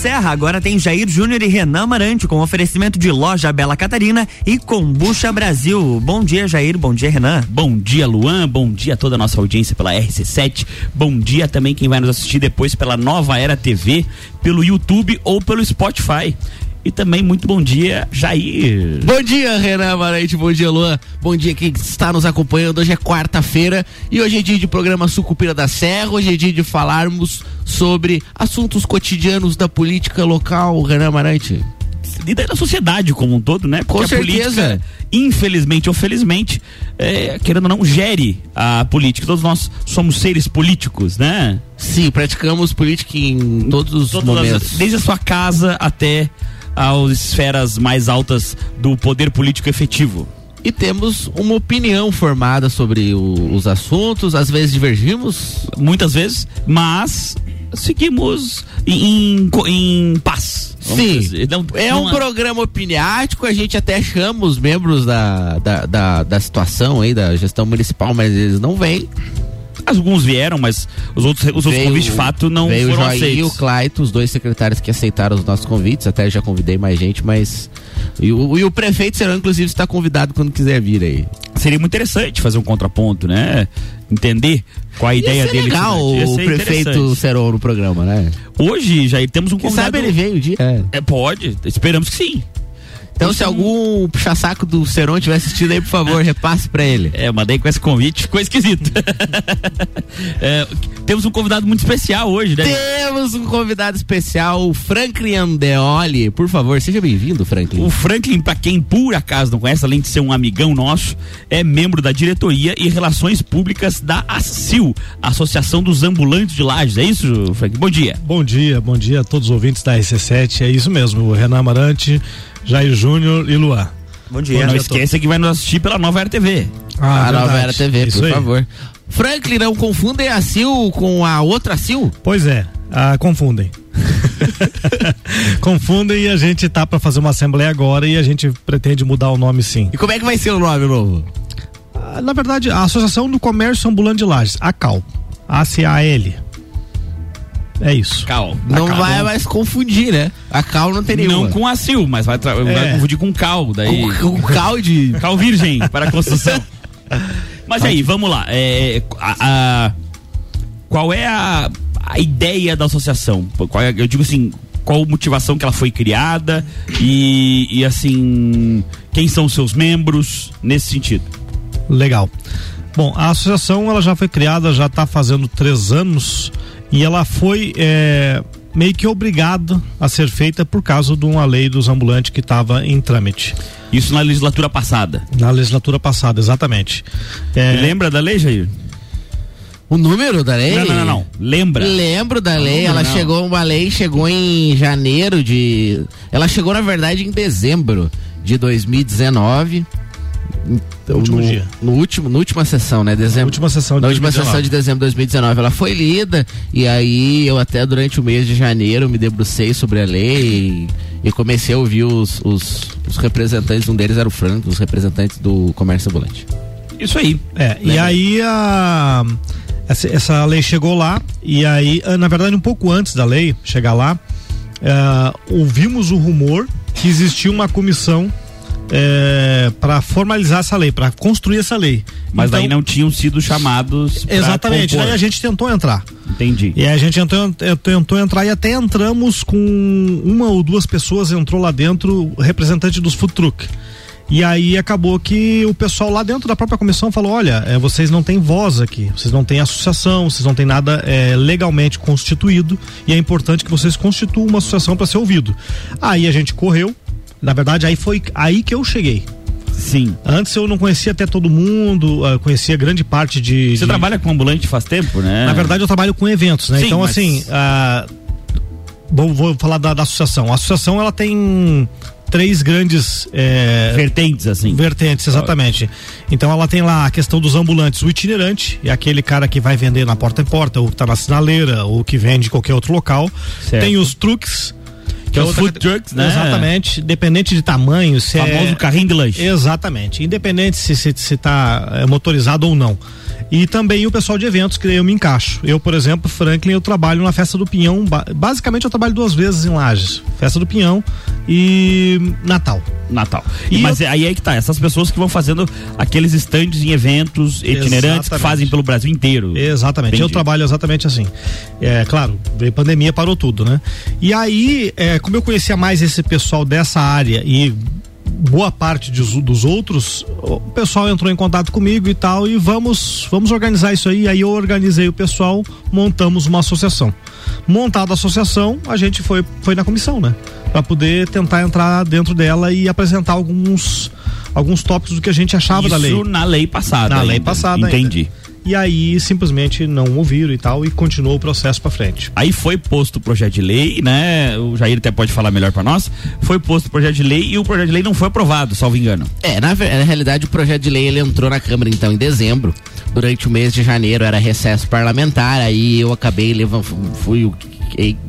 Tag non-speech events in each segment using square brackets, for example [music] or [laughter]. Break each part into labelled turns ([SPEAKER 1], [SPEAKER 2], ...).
[SPEAKER 1] Serra agora tem Jair Júnior e Renan Marante com oferecimento de loja Bela Catarina e Combucha Brasil. Bom dia, Jair. Bom dia, Renan.
[SPEAKER 2] Bom dia, Luan. Bom dia a toda a nossa audiência pela RC7. Bom dia também quem vai nos assistir depois pela Nova Era TV, pelo YouTube ou pelo Spotify. E também muito bom dia, Jair.
[SPEAKER 3] Bom dia, Renan Marante. Bom dia, Luan. Bom dia quem está nos acompanhando. Hoje é quarta-feira e hoje é dia de programa Sucupira da Serra. Hoje é dia de falarmos sobre assuntos cotidianos da política local, Renan Marante
[SPEAKER 2] e da sociedade como um todo, né?
[SPEAKER 3] Porque Com certeza. política,
[SPEAKER 2] infelizmente ou felizmente, é, querendo ou não, gere a política. Todos nós somos seres políticos, né?
[SPEAKER 3] Sim, praticamos política em todos os Todas momentos.
[SPEAKER 2] As, desde a sua casa até às esferas mais altas do poder político efetivo.
[SPEAKER 3] E temos uma opinião formada sobre o, os assuntos, às vezes divergimos.
[SPEAKER 2] Muitas vezes, mas seguimos em, em, em paz.
[SPEAKER 3] Sim, não, é um programa opiniático, a gente até chama os membros da, da, da, da situação aí, da gestão municipal, mas eles não vêm.
[SPEAKER 2] Alguns vieram, mas os outros, os outros convites de fato não
[SPEAKER 3] veio
[SPEAKER 2] foram
[SPEAKER 3] o. E o Claito, os dois secretários que aceitaram os nossos convites, até já convidei mais gente, mas. E o, e o prefeito será, inclusive, está convidado quando quiser vir aí.
[SPEAKER 2] Seria muito interessante fazer um contraponto, né? Entender qual a Ia ideia dele.
[SPEAKER 3] legal o prefeito Serol no programa, né?
[SPEAKER 2] Hoje já temos um convidado.
[SPEAKER 3] Quem sabe ele veio um dia.
[SPEAKER 2] É. é. pode, esperamos que sim.
[SPEAKER 3] Então, se algum puxa-saco do Seron estiver assistindo aí, por favor, [laughs] repasse para ele.
[SPEAKER 2] É, mandei com esse convite, ficou esquisito. [laughs] é, temos um convidado muito especial hoje, né?
[SPEAKER 3] Temos um convidado especial, o Franklin Andeoli. Por favor, seja bem-vindo, Franklin.
[SPEAKER 2] O Franklin, para quem por acaso não conhece, além de ser um amigão nosso, é membro da diretoria e relações públicas da ACIL, Associação dos Ambulantes de Lages. É isso, Franklin? Bom dia.
[SPEAKER 4] Bom dia, bom dia a todos os ouvintes da RC7. É isso mesmo, o Renan Amarante Jair Júnior e Luan.
[SPEAKER 2] Bom dia. Bom, não esqueça que vai nos assistir pela Nova Era TV.
[SPEAKER 3] Ah, a Nova Era TV, Isso por aí. favor. Franklin, não confundem a Sil com a outra Sil?
[SPEAKER 4] Pois é, ah, confundem. [laughs] confundem e a gente tá para fazer uma assembleia agora e a gente pretende mudar o nome sim.
[SPEAKER 3] E como é que vai ser o nome novo?
[SPEAKER 4] Ah, na verdade, a Associação do Comércio Ambulante de Lages, a CAL. A-C-A-L. É isso.
[SPEAKER 3] Cal. Não Cal. vai mais confundir, né? A Cal não tem nenhuma.
[SPEAKER 2] Não com a Sil, mas vai, é. vai confundir com Cal. Daí...
[SPEAKER 3] Com, com Cal de. [laughs]
[SPEAKER 2] Cal Virgem para a construção. [laughs] mas aí, vamos lá. É, a, a, qual é a, a ideia da associação? Qual é, eu digo assim, qual motivação que ela foi criada e, e assim, quem são os seus membros nesse sentido?
[SPEAKER 4] Legal. Bom, a associação ela já foi criada, já está fazendo três anos e ela foi é, meio que obrigada a ser feita por causa de uma lei dos ambulantes que estava em trâmite.
[SPEAKER 2] Isso na legislatura passada?
[SPEAKER 4] Na legislatura passada, exatamente.
[SPEAKER 2] É... Lembra da lei, Jair?
[SPEAKER 3] O número da lei?
[SPEAKER 2] Não, não, não, não. Lembra?
[SPEAKER 3] Lembro da lei. Ela não. chegou, uma lei chegou em janeiro de. Ela chegou, na verdade, em dezembro de 2019.
[SPEAKER 4] No último
[SPEAKER 3] no,
[SPEAKER 4] dia.
[SPEAKER 3] No último, na última sessão, né? Dezembro. Na
[SPEAKER 4] última sessão de
[SPEAKER 3] Na última 2019. sessão de dezembro de 2019. Ela foi lida e aí eu até durante o mês de janeiro me debrucei sobre a lei e, e comecei a ouvir os, os, os, representantes, um deles era o Franco, os representantes do comércio ambulante.
[SPEAKER 2] Isso aí.
[SPEAKER 4] É, e aí a. Essa, essa, lei chegou lá e aí, na verdade, um pouco antes da lei chegar lá, uh, ouvimos o rumor que existia uma comissão é, para formalizar essa lei, para construir essa lei.
[SPEAKER 2] Mas então, daí não tinham sido chamados.
[SPEAKER 4] Exatamente, daí a gente tentou entrar.
[SPEAKER 2] Entendi.
[SPEAKER 4] E a gente tentou, tentou entrar e até entramos com uma ou duas pessoas, entrou lá dentro, representante dos food truck. E aí acabou que o pessoal lá dentro da própria comissão falou: olha, é, vocês não têm voz aqui, vocês não têm associação, vocês não têm nada é, legalmente constituído e é importante que vocês constituam uma associação para ser ouvido. Aí a gente correu, na verdade, aí foi aí que eu cheguei.
[SPEAKER 2] Sim.
[SPEAKER 4] Antes eu não conhecia até todo mundo, uh, conhecia grande parte de.
[SPEAKER 2] Você
[SPEAKER 4] de...
[SPEAKER 2] trabalha com ambulante faz tempo, né?
[SPEAKER 4] Na verdade, eu trabalho com eventos, né? Sim, então, mas... assim, uh, vou, vou, falar da, da, associação. A associação ela tem três grandes
[SPEAKER 2] é, vertentes assim
[SPEAKER 4] vertentes exatamente então ela tem lá a questão dos ambulantes o itinerante é aquele cara que vai vender na porta em porta ou que está na sinaleira ou que vende em qualquer outro local certo. tem os truques
[SPEAKER 2] que é os food trucks, né?
[SPEAKER 4] Exatamente, dependente de tamanho, se
[SPEAKER 2] o famoso
[SPEAKER 4] é...
[SPEAKER 2] carrinho de lanche.
[SPEAKER 4] Exatamente, independente se se, se tá é, motorizado ou não. E também o pessoal de eventos, que eu me encaixo. Eu, por exemplo, Franklin, eu trabalho na Festa do Pinhão. Basicamente, eu trabalho duas vezes em Lages: Festa do Pinhão e Natal.
[SPEAKER 2] Natal. E Mas eu... aí é que tá, essas pessoas que vão fazendo aqueles estandes em eventos itinerantes exatamente. que fazem pelo Brasil inteiro.
[SPEAKER 4] Exatamente. Entendi. Eu trabalho exatamente assim. É claro, veio pandemia, parou tudo, né? E aí, é, como eu conhecia mais esse pessoal dessa área e boa parte de, dos outros, o pessoal entrou em contato comigo e tal, e vamos, vamos organizar isso aí. Aí eu organizei o pessoal, montamos uma associação. Montada a associação, a gente foi, foi na comissão, né? Para poder tentar entrar dentro dela e apresentar alguns alguns tópicos do que a gente achava
[SPEAKER 2] isso
[SPEAKER 4] da lei.
[SPEAKER 2] Isso na lei passada.
[SPEAKER 4] Na ainda. lei passada.
[SPEAKER 2] Entendi.
[SPEAKER 4] Ainda e aí simplesmente não ouviram e tal e continuou o processo para frente.
[SPEAKER 2] Aí foi posto o projeto de lei, né? O Jair até pode falar melhor para nós. Foi posto o projeto de lei e o projeto de lei não foi aprovado, salvo engano.
[SPEAKER 3] É, na, na realidade o projeto de lei ele entrou na Câmara então em dezembro. Durante o mês de janeiro era recesso parlamentar, aí eu acabei levando fui o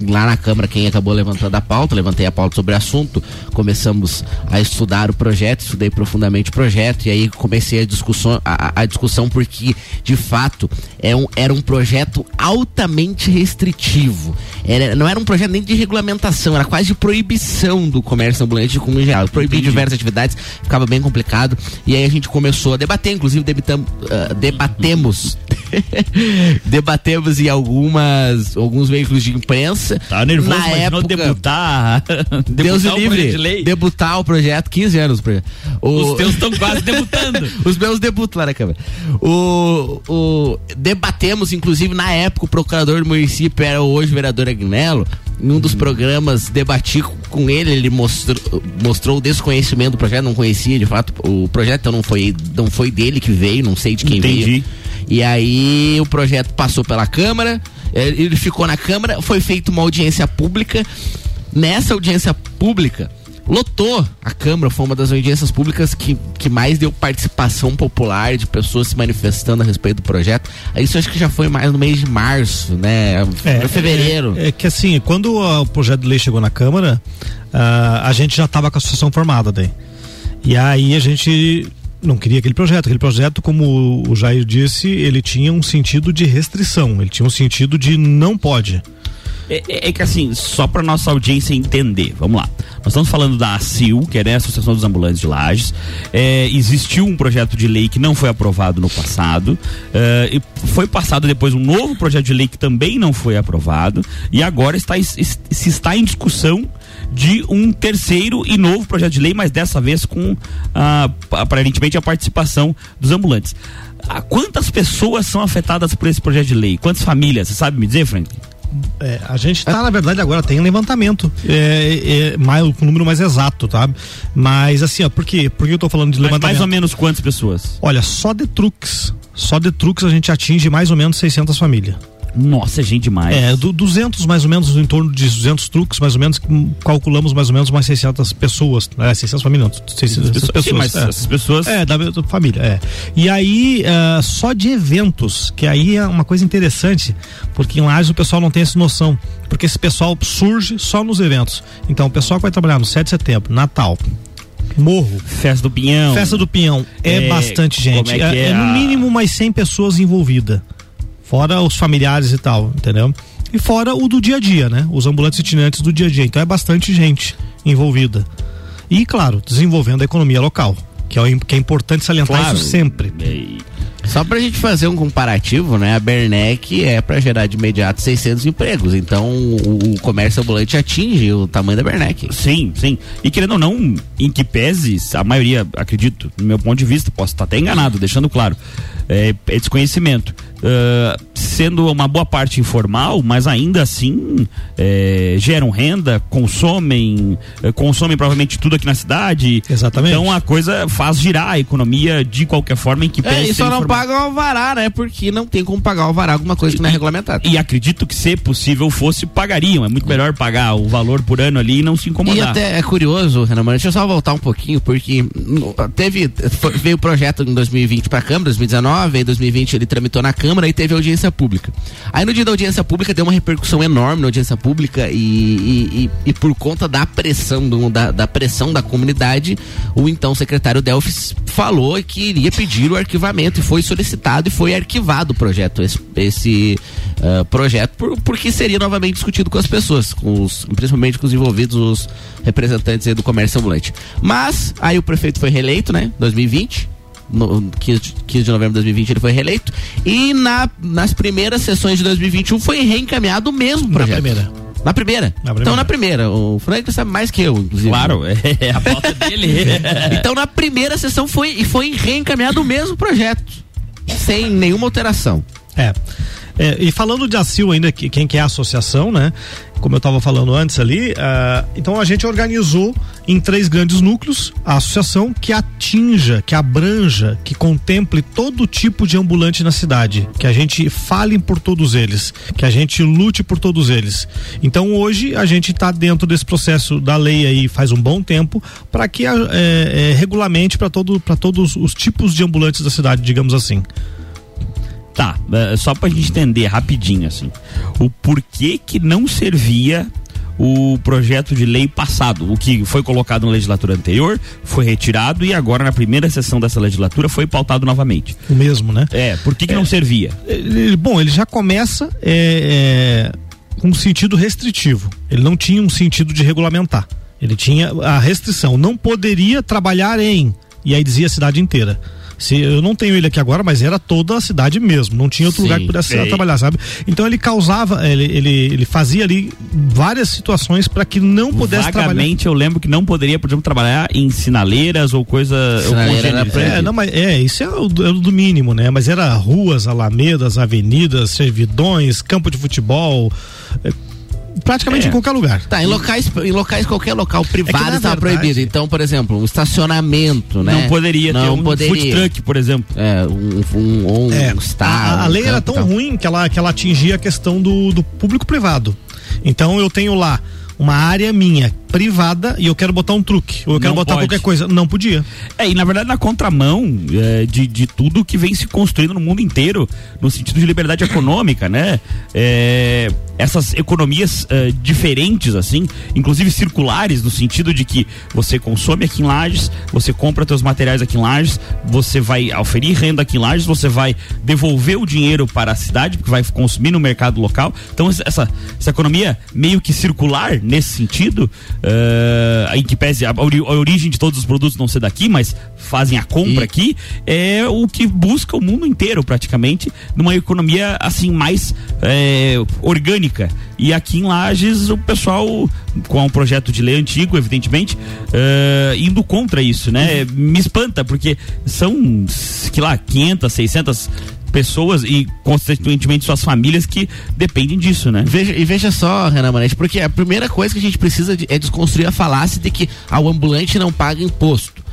[SPEAKER 3] lá na Câmara quem acabou levantando a pauta, levantei a pauta sobre o assunto, começamos a estudar o projeto, estudei profundamente o projeto e aí comecei a discussão, a, a discussão porque de fato é um, era um projeto altamente restritivo. Era, não era um projeto nem de regulamentação, era quase de proibição do comércio ambulante com geral. Proibir Entendi. diversas atividades ficava bem complicado e aí a gente começou a debater, inclusive debatamos, uh, debatemos [laughs] debatemos em algumas alguns veículos de imprensa.
[SPEAKER 2] Tá nervoso,
[SPEAKER 3] na época,
[SPEAKER 2] debutar. [laughs]
[SPEAKER 3] Deus debutar livre. De debutar o projeto, 15 anos.
[SPEAKER 2] O, Os teus estão quase debutando. [laughs]
[SPEAKER 3] Os meus debutam lá na câmera. O, o, debatemos, inclusive, na época, o procurador do município era hoje o vereador Agnello. Em um dos hum. programas, debati com ele, ele mostrou, mostrou o desconhecimento do projeto, não conhecia de fato o projeto, então não foi, não foi dele que veio, não sei de quem Entendi. veio. E aí o projeto passou pela Câmara, ele ficou na Câmara, foi feita uma audiência pública. Nessa audiência pública, lotou a Câmara, foi uma das audiências públicas que, que mais deu participação popular de pessoas se manifestando a respeito do projeto. Isso acho que já foi mais no mês de março, né? É, fevereiro.
[SPEAKER 4] É, é, que assim, quando o projeto de lei chegou na Câmara, uh, a gente já estava com a associação formada daí. E aí a gente não queria aquele projeto. Aquele projeto, como o Jair disse, ele tinha um sentido de restrição, ele tinha um sentido de não pode.
[SPEAKER 2] É, é, é que assim, só para nossa audiência entender, vamos lá. Nós estamos falando da ACIL, que é né, a Associação dos Ambulantes de Lages. É, existiu um projeto de lei que não foi aprovado no passado. É, foi passado depois um novo projeto de lei que também não foi aprovado. E agora está, se está em discussão de um terceiro e novo projeto de lei, mas dessa vez com ah, aparentemente a participação dos ambulantes. Ah, quantas pessoas são afetadas por esse projeto de lei? Quantas famílias? Você sabe me dizer, Frank?
[SPEAKER 4] É, a gente está, na verdade, agora tem levantamento, é, é, mais, o número mais exato, tá? Mas assim, ó, por quê? Por que eu estou falando de Mas levantamento?
[SPEAKER 2] mais ou menos quantas pessoas?
[SPEAKER 4] Olha, só de truques, só de truques a gente atinge mais ou menos 600 famílias.
[SPEAKER 2] Nossa, é gente demais.
[SPEAKER 4] É, do 200 mais ou menos, em torno de 200 truques, mais ou menos, calculamos mais ou menos mais 600 pessoas, é, 600 famílias, não, 600 pessoas. Sim,
[SPEAKER 2] mas
[SPEAKER 4] é.
[SPEAKER 2] essas pessoas...
[SPEAKER 4] É, da, da família, é. E aí, uh, só de eventos, que aí é uma coisa interessante, porque em Lages o pessoal não tem essa noção, porque esse pessoal surge só nos eventos. Então, o pessoal que vai trabalhar no 7 de setembro, Natal, Morro.
[SPEAKER 2] Festa do Pinhão.
[SPEAKER 4] Festa do Pinhão. É, é bastante gente. É, é, é, no mínimo umas 100 pessoas envolvidas. Fora os familiares e tal, entendeu? E fora o do dia a dia, né? Os ambulantes itinerantes do dia a dia. Então é bastante gente envolvida. E, claro, desenvolvendo a economia local, que é, que é importante salientar claro. isso sempre.
[SPEAKER 3] Só pra gente fazer um comparativo, né? A Bernec é para gerar de imediato 600 empregos. Então o, o, comércio ambulante atinge o tamanho da Bernec.
[SPEAKER 2] Sim, sim. E querendo ou não, em que pese, a maioria, acredito, no meu ponto de vista, posso estar até enganado, deixando claro, é, é desconhecimento. Uh, sendo uma boa parte informal, mas ainda assim é, geram renda, consomem, é, consomem provavelmente tudo aqui na cidade.
[SPEAKER 4] Exatamente.
[SPEAKER 2] Então a coisa faz girar a economia de qualquer forma em que
[SPEAKER 3] é, e só não paga o alvará, né? Porque não tem como pagar o alvará alguma coisa que não é regulamentado.
[SPEAKER 2] E acredito que se possível fosse, pagariam. É muito melhor pagar o valor por ano ali e não se incomodar.
[SPEAKER 3] E até é curioso, Renan, deixa eu só voltar um pouquinho, porque teve, foi, veio o projeto em 2020 para a Câmara, 2019, em 2020 ele tramitou na Câmara e teve audiência pública pública. Aí no dia da audiência pública deu uma repercussão enorme na audiência pública e, e, e, e por conta da pressão do, da, da, pressão da comunidade, o então secretário Delfis falou que iria pedir o arquivamento e foi solicitado e foi arquivado o projeto, esse, esse uh, projeto, por, porque seria novamente discutido com as pessoas, com os, principalmente com os envolvidos, os representantes do comércio ambulante. Mas aí o prefeito foi reeleito, né? 2020 no, 15, 15 de novembro de 2020 ele foi reeleito. E na, nas primeiras sessões de 2021 foi reencaminhado o mesmo projeto.
[SPEAKER 4] Na primeira.
[SPEAKER 3] Na primeira. na primeira. Então, na primeira. O Frank sabe mais que eu, inclusive.
[SPEAKER 2] Claro, é a pauta [laughs] dele.
[SPEAKER 3] então, na primeira sessão foi, e foi reencaminhado o mesmo projeto. Sem nenhuma alteração.
[SPEAKER 4] É. É, e falando de ACIL ainda, que, quem que é a associação, né? Como eu estava falando antes ali, uh, então a gente organizou em três grandes núcleos a associação que atinja, que abranja, que contemple todo tipo de ambulante na cidade, que a gente fale por todos eles, que a gente lute por todos eles. Então hoje a gente está dentro desse processo da lei aí faz um bom tempo para que é, é, regulamente para todo, todos os tipos de ambulantes da cidade, digamos assim.
[SPEAKER 2] Tá, uh, só pra gente entender rapidinho, assim. O porquê que não servia o projeto de lei passado, o que foi colocado na legislatura anterior, foi retirado e agora na primeira sessão dessa legislatura foi pautado novamente.
[SPEAKER 4] O mesmo, né?
[SPEAKER 2] É, por que, que é, não servia?
[SPEAKER 4] Ele, bom, ele já começa é, é, com um sentido restritivo. Ele não tinha um sentido de regulamentar. Ele tinha a restrição, não poderia trabalhar em, e aí dizia a cidade inteira. Se, eu não tenho ele aqui agora, mas era toda a cidade mesmo. Não tinha outro Sim, lugar que pudesse sei. trabalhar, sabe? Então ele causava, ele, ele, ele fazia ali várias situações para que não pudesse
[SPEAKER 2] Vagamente,
[SPEAKER 4] trabalhar.
[SPEAKER 2] Vagamente eu lembro que não poderia, por exemplo, trabalhar em sinaleiras ou coisa.
[SPEAKER 4] Sinaleira ou é, não, mas é, isso é o, é o, do mínimo, né? Mas era ruas, alamedas, avenidas, servidões, campo de futebol. É, praticamente é. em qualquer lugar.
[SPEAKER 3] Tá, em locais, em locais qualquer local privado é está proibido. Então, por exemplo, um estacionamento, né?
[SPEAKER 2] Não poderia não ter um poderia. food truck, por exemplo.
[SPEAKER 3] É, um, um, um, é, um star.
[SPEAKER 4] A, a lei era tão ruim que ela, que ela atingia a questão do, do público privado. Então eu tenho lá uma área minha privada e eu quero botar um truque, ou eu quero não botar pode. qualquer coisa. Não podia.
[SPEAKER 2] É, e na verdade na contramão é, de, de tudo que vem se construindo no mundo inteiro, no sentido de liberdade econômica, né? É, essas economias é, diferentes, assim, inclusive circulares, no sentido de que você consome aqui em Lages, você compra seus materiais aqui em Lages, você vai oferir renda aqui em Lages, você vai devolver o dinheiro para a cidade, porque vai consumir no mercado local. Então, essa, essa economia meio que circular nesse sentido, uh, em que pese a, a, origem de todos os produtos não ser daqui, mas fazem a compra e... aqui, é o que busca o mundo inteiro praticamente numa economia assim mais é, orgânica. E aqui em Lages o pessoal com um projeto de lei antigo, evidentemente, uh, indo contra isso, né? Me espanta porque são, que lá, 500, 600 pessoas e, consequentemente, suas famílias que dependem disso, né?
[SPEAKER 3] Veja, e veja só, Renan Manete, porque a primeira coisa que a gente precisa de, é desconstruir a falácia de que o ambulante não paga imposto.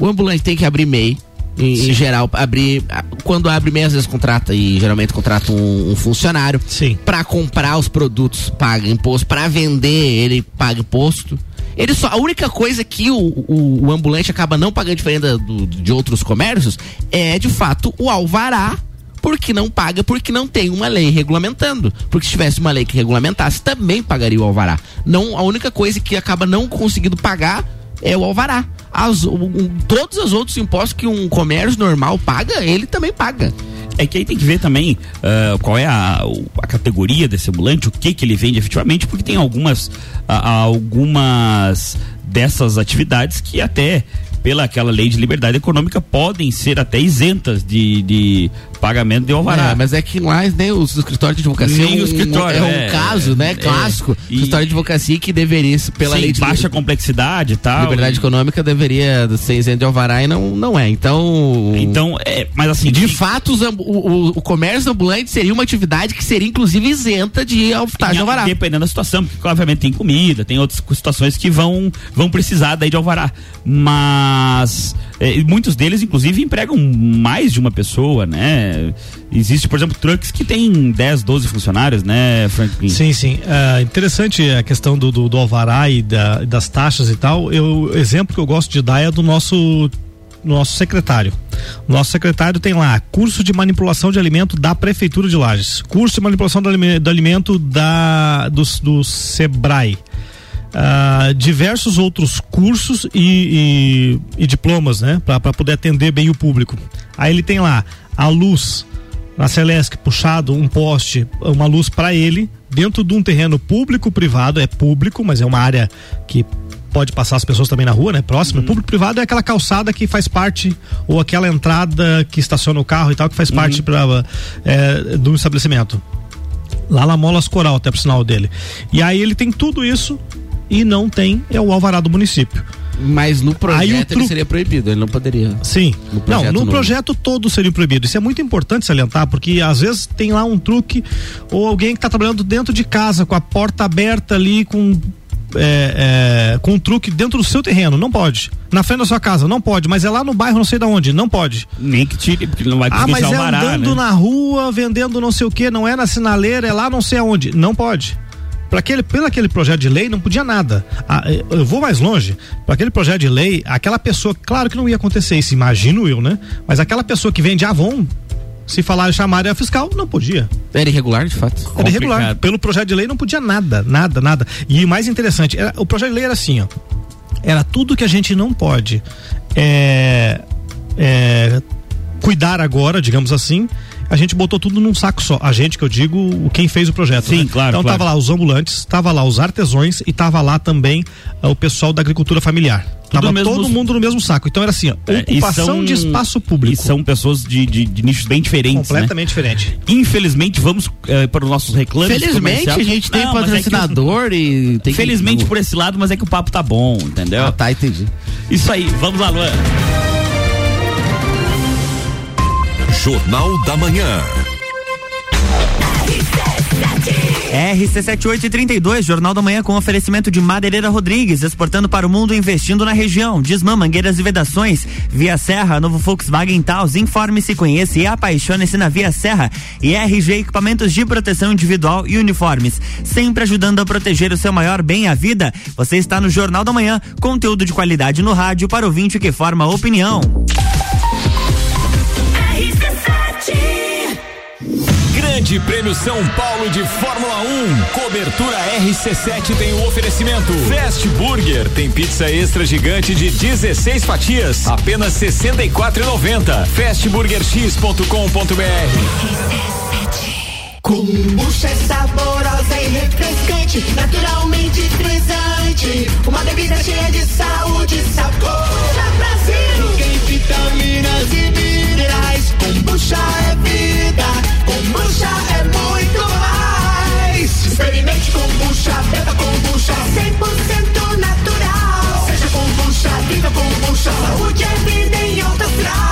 [SPEAKER 3] O ambulante tem que abrir MEI, em, em, geral, abrir. Quando abre MEI, às vezes contrata e geralmente contrata um, um funcionário.
[SPEAKER 4] Sim.
[SPEAKER 3] Para comprar os produtos, paga imposto. Para vender, ele paga imposto. Ele só, a única coisa que o, o, o ambulante acaba não pagando diferente do, de outros comércios é, de fato, o alvará porque não paga, porque não tem uma lei regulamentando. Porque se tivesse uma lei que regulamentasse, também pagaria o alvará. Não, a única coisa que acaba não conseguindo pagar é o alvará. As, um, todos os outros impostos que um comércio normal paga, ele também paga.
[SPEAKER 2] É que aí tem que ver também uh, qual é a, a, categoria desse ambulante, o que que ele vende efetivamente, porque tem algumas, uh, algumas dessas atividades que até pela aquela lei de liberdade econômica podem ser até isentas de, de pagamento de alvará.
[SPEAKER 3] É, mas é que lá nem os escritórios de advocacia nem
[SPEAKER 2] o escritório,
[SPEAKER 3] é, um, é, um caso, né, é, clássico. É, escritório de advocacia que deveria, pela sim, lei de
[SPEAKER 2] baixa complexidade e tal.
[SPEAKER 3] Liberdade e... econômica deveria ser isento de alvará e não, não é. Então.
[SPEAKER 2] Então, é, mas assim.
[SPEAKER 3] De fato, os, o, o, o, comércio ambulante seria uma atividade que seria, inclusive, isenta de taxa de alvará.
[SPEAKER 2] Dependendo da situação, porque obviamente tem comida, tem outras situações que vão, vão precisar daí de alvará. Mas é, muitos deles, inclusive, empregam mais de uma pessoa, né? Existe, por exemplo, trucks que tem 10, 12 funcionários, né, Franklin?
[SPEAKER 4] Sim, sim. Uh, interessante a questão do, do, do alvará e da, das taxas e tal. Eu, o exemplo que eu gosto de dar é do nosso, nosso secretário. Nosso secretário tem lá curso de manipulação de alimento da Prefeitura de Lages, curso de manipulação do alimento da, do, do Sebrae. Uh, diversos outros cursos e, e, e diplomas, né, para poder atender bem o público. Aí ele tem lá a luz na Celesc puxado um poste, uma luz para ele dentro de um terreno público privado, é público, mas é uma área que pode passar as pessoas também na rua, né? Próximo. Uhum. Público privado é aquela calçada que faz parte, ou aquela entrada que estaciona o carro e tal, que faz uhum. parte pra, é, do estabelecimento. Lá na Molas Coral, até pro sinal dele. E aí ele tem tudo isso e não tem é o alvará do município.
[SPEAKER 3] Mas no projeto tru... ele seria proibido, ele não poderia.
[SPEAKER 4] Sim. No não, no novo. projeto todo seria proibido. Isso é muito importante salientar, porque às vezes tem lá um truque ou alguém que está trabalhando dentro de casa, com a porta aberta ali, com é, é, com um truque dentro do seu terreno, não pode. Na frente da sua casa, não pode, mas é lá no bairro, não sei de onde, não pode.
[SPEAKER 2] Nem que tire, porque não vai
[SPEAKER 4] Ah, mas é andando né? na rua, vendendo não sei o que, não é na sinaleira, é lá não sei aonde, não pode. Para aquele, pelo aquele projeto de lei não podia nada. Ah, eu vou mais longe. Para aquele projeto de lei, aquela pessoa, claro que não ia acontecer isso, imagino eu, né? Mas aquela pessoa que vende Avon, se falar chamar área fiscal, não podia.
[SPEAKER 3] Era irregular, de fato.
[SPEAKER 4] Era irregular. Pelo projeto de lei não podia nada, nada, nada. E o mais interessante, era, o projeto de lei era assim, ó. Era tudo que a gente não pode é, é, cuidar agora, digamos assim, a gente botou tudo num saco só. A gente, que eu digo, quem fez o projeto.
[SPEAKER 2] Sim,
[SPEAKER 4] né?
[SPEAKER 2] claro.
[SPEAKER 4] Então
[SPEAKER 2] claro.
[SPEAKER 4] tava lá os ambulantes, tava lá os artesões e tava lá também uh, o pessoal da agricultura familiar. Tudo Tava todo mundo no mesmo saco. Então era assim, ó, é, ocupação são, de espaço público.
[SPEAKER 2] E são pessoas de, de, de nichos bem diferentes.
[SPEAKER 4] Né? Completamente
[SPEAKER 2] né?
[SPEAKER 4] diferente.
[SPEAKER 2] Infelizmente, vamos uh, para os nossos reclames.
[SPEAKER 3] Felizmente, a gente tem Não, patrocinador é e [laughs] tem
[SPEAKER 2] Felizmente que... por esse lado, mas é que o papo tá bom, entendeu?
[SPEAKER 3] Ah, tá, entendi.
[SPEAKER 2] Isso aí, vamos lá, Luan.
[SPEAKER 5] Jornal da Manhã.
[SPEAKER 1] RC7832, Jornal da Manhã com oferecimento de Madeireira Rodrigues, exportando para o mundo investindo na região. Desmã, mangueiras e vedações. Via Serra, novo Volkswagen Taos. Informe-se, conheça e apaixone-se na Via Serra. E RG Equipamentos de Proteção Individual e Uniformes. Sempre ajudando a proteger o seu maior bem, a vida. Você está no Jornal da Manhã, conteúdo de qualidade no rádio para ouvinte que forma opinião.
[SPEAKER 5] Grande Prêmio São Paulo de Fórmula 1. Cobertura RC7 tem o oferecimento. Fast Burger tem pizza extra gigante de 16 fatias, apenas 64,90. Fastburgerx.com.br.
[SPEAKER 6] Kombucha é saborosa e refrescante, naturalmente frisante. Uma bebida cheia de saúde e sabor. Brasil! Vitaminas e minerais. Kombucha é vida. Kombucha é muito mais. Experimente kombucha, beba kombucha, 100% natural. Seja kombucha, viva kombucha, saúde é vida em alta astral.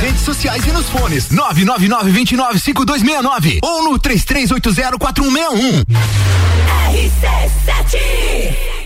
[SPEAKER 5] Redes sociais e nos fones. 999 29 5269 ou no 3380 4161.
[SPEAKER 7] RC7 para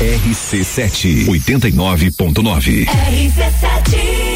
[SPEAKER 5] RC7 89.9.
[SPEAKER 6] RC7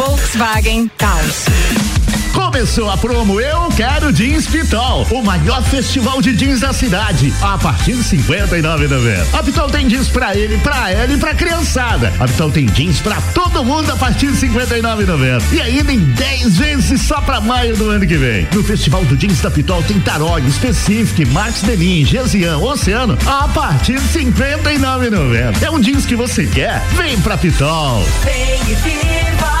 [SPEAKER 8] Volkswagen Taos.
[SPEAKER 9] Começou a promo Eu Quero Jeans Pitol, o maior festival de jeans da cidade, a partir de 59,90. A Pitol tem jeans pra ele, pra ela e pra criançada. A Pitol tem jeans pra todo mundo a partir de 59,90. E ainda em 10 vezes só pra maio do ano que vem. No Festival do Jeans da Pitol tem Tarog, Specific, Max Denim, Gesian, Oceano a partir de 59,90. É um jeans que você quer? Vem pra Pitol.
[SPEAKER 6] Vem e viva,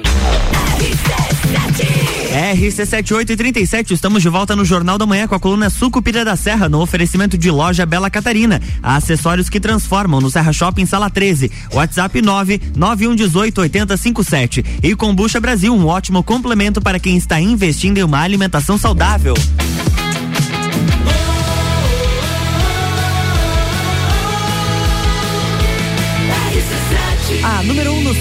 [SPEAKER 1] RC7837, estamos de volta no Jornal da Manhã com a coluna Sucupira da Serra, no oferecimento de loja Bela Catarina. Acessórios que transformam no Serra Shopping Sala 13. WhatsApp 99118 8057. E Combucha Brasil, um ótimo complemento para quem está investindo em uma alimentação saudável.